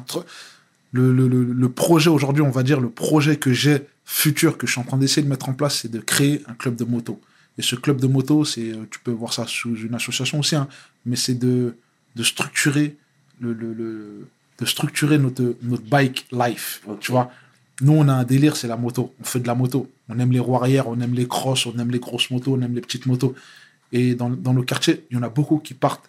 le, le, le, le projet aujourd'hui, on va dire, le projet que j'ai futur, que je suis en train d'essayer de mettre en place, c'est de créer un club de moto. Et ce club de moto, c'est, euh, tu peux voir ça sous une association aussi, hein, mais c'est de, de structurer le, le, le- de structurer notre, notre bike life. Tu vois, nous, on a un délire, c'est la moto. On fait de la moto. On aime les roues arrière, on aime les crosses, on aime les grosses motos, on aime les petites motos. Et dans, dans nos quartiers, il y en a beaucoup qui partent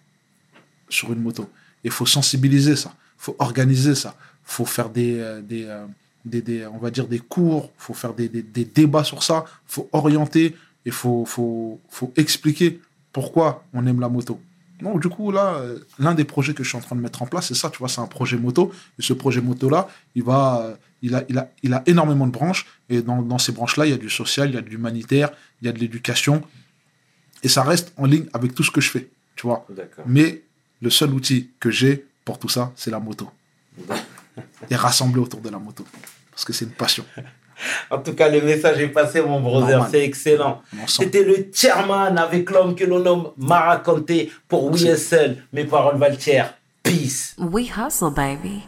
sur une moto. Il faut sensibiliser ça, il faut organiser ça, faut faire des, euh, des, euh, des, des- on va dire des cours, il faut faire des, des, des débats sur ça, il faut orienter, il faut, faut, faut expliquer pourquoi on aime la moto. Donc du coup, là, euh, l'un des projets que je suis en train de mettre en place, c'est ça, tu vois, c'est un projet moto. Et ce projet moto-là, il, va, euh, il, a, il, a, il a énormément de branches. Et dans, dans ces branches-là, il y a du social, il y a de l'humanitaire, il y a de l'éducation. Et ça reste en ligne avec tout ce que je fais, tu vois. Mais le seul outil que j'ai pour tout ça, c'est la moto. [LAUGHS] Et rassembler autour de la moto. Parce que c'est une passion. En tout cas, le message est passé, mon brother. C'est excellent. C'était le chairman avec l'homme que l'on nomme Mara Conté pour. WSL. Mes paroles valent cher. Peace. We hustle, baby.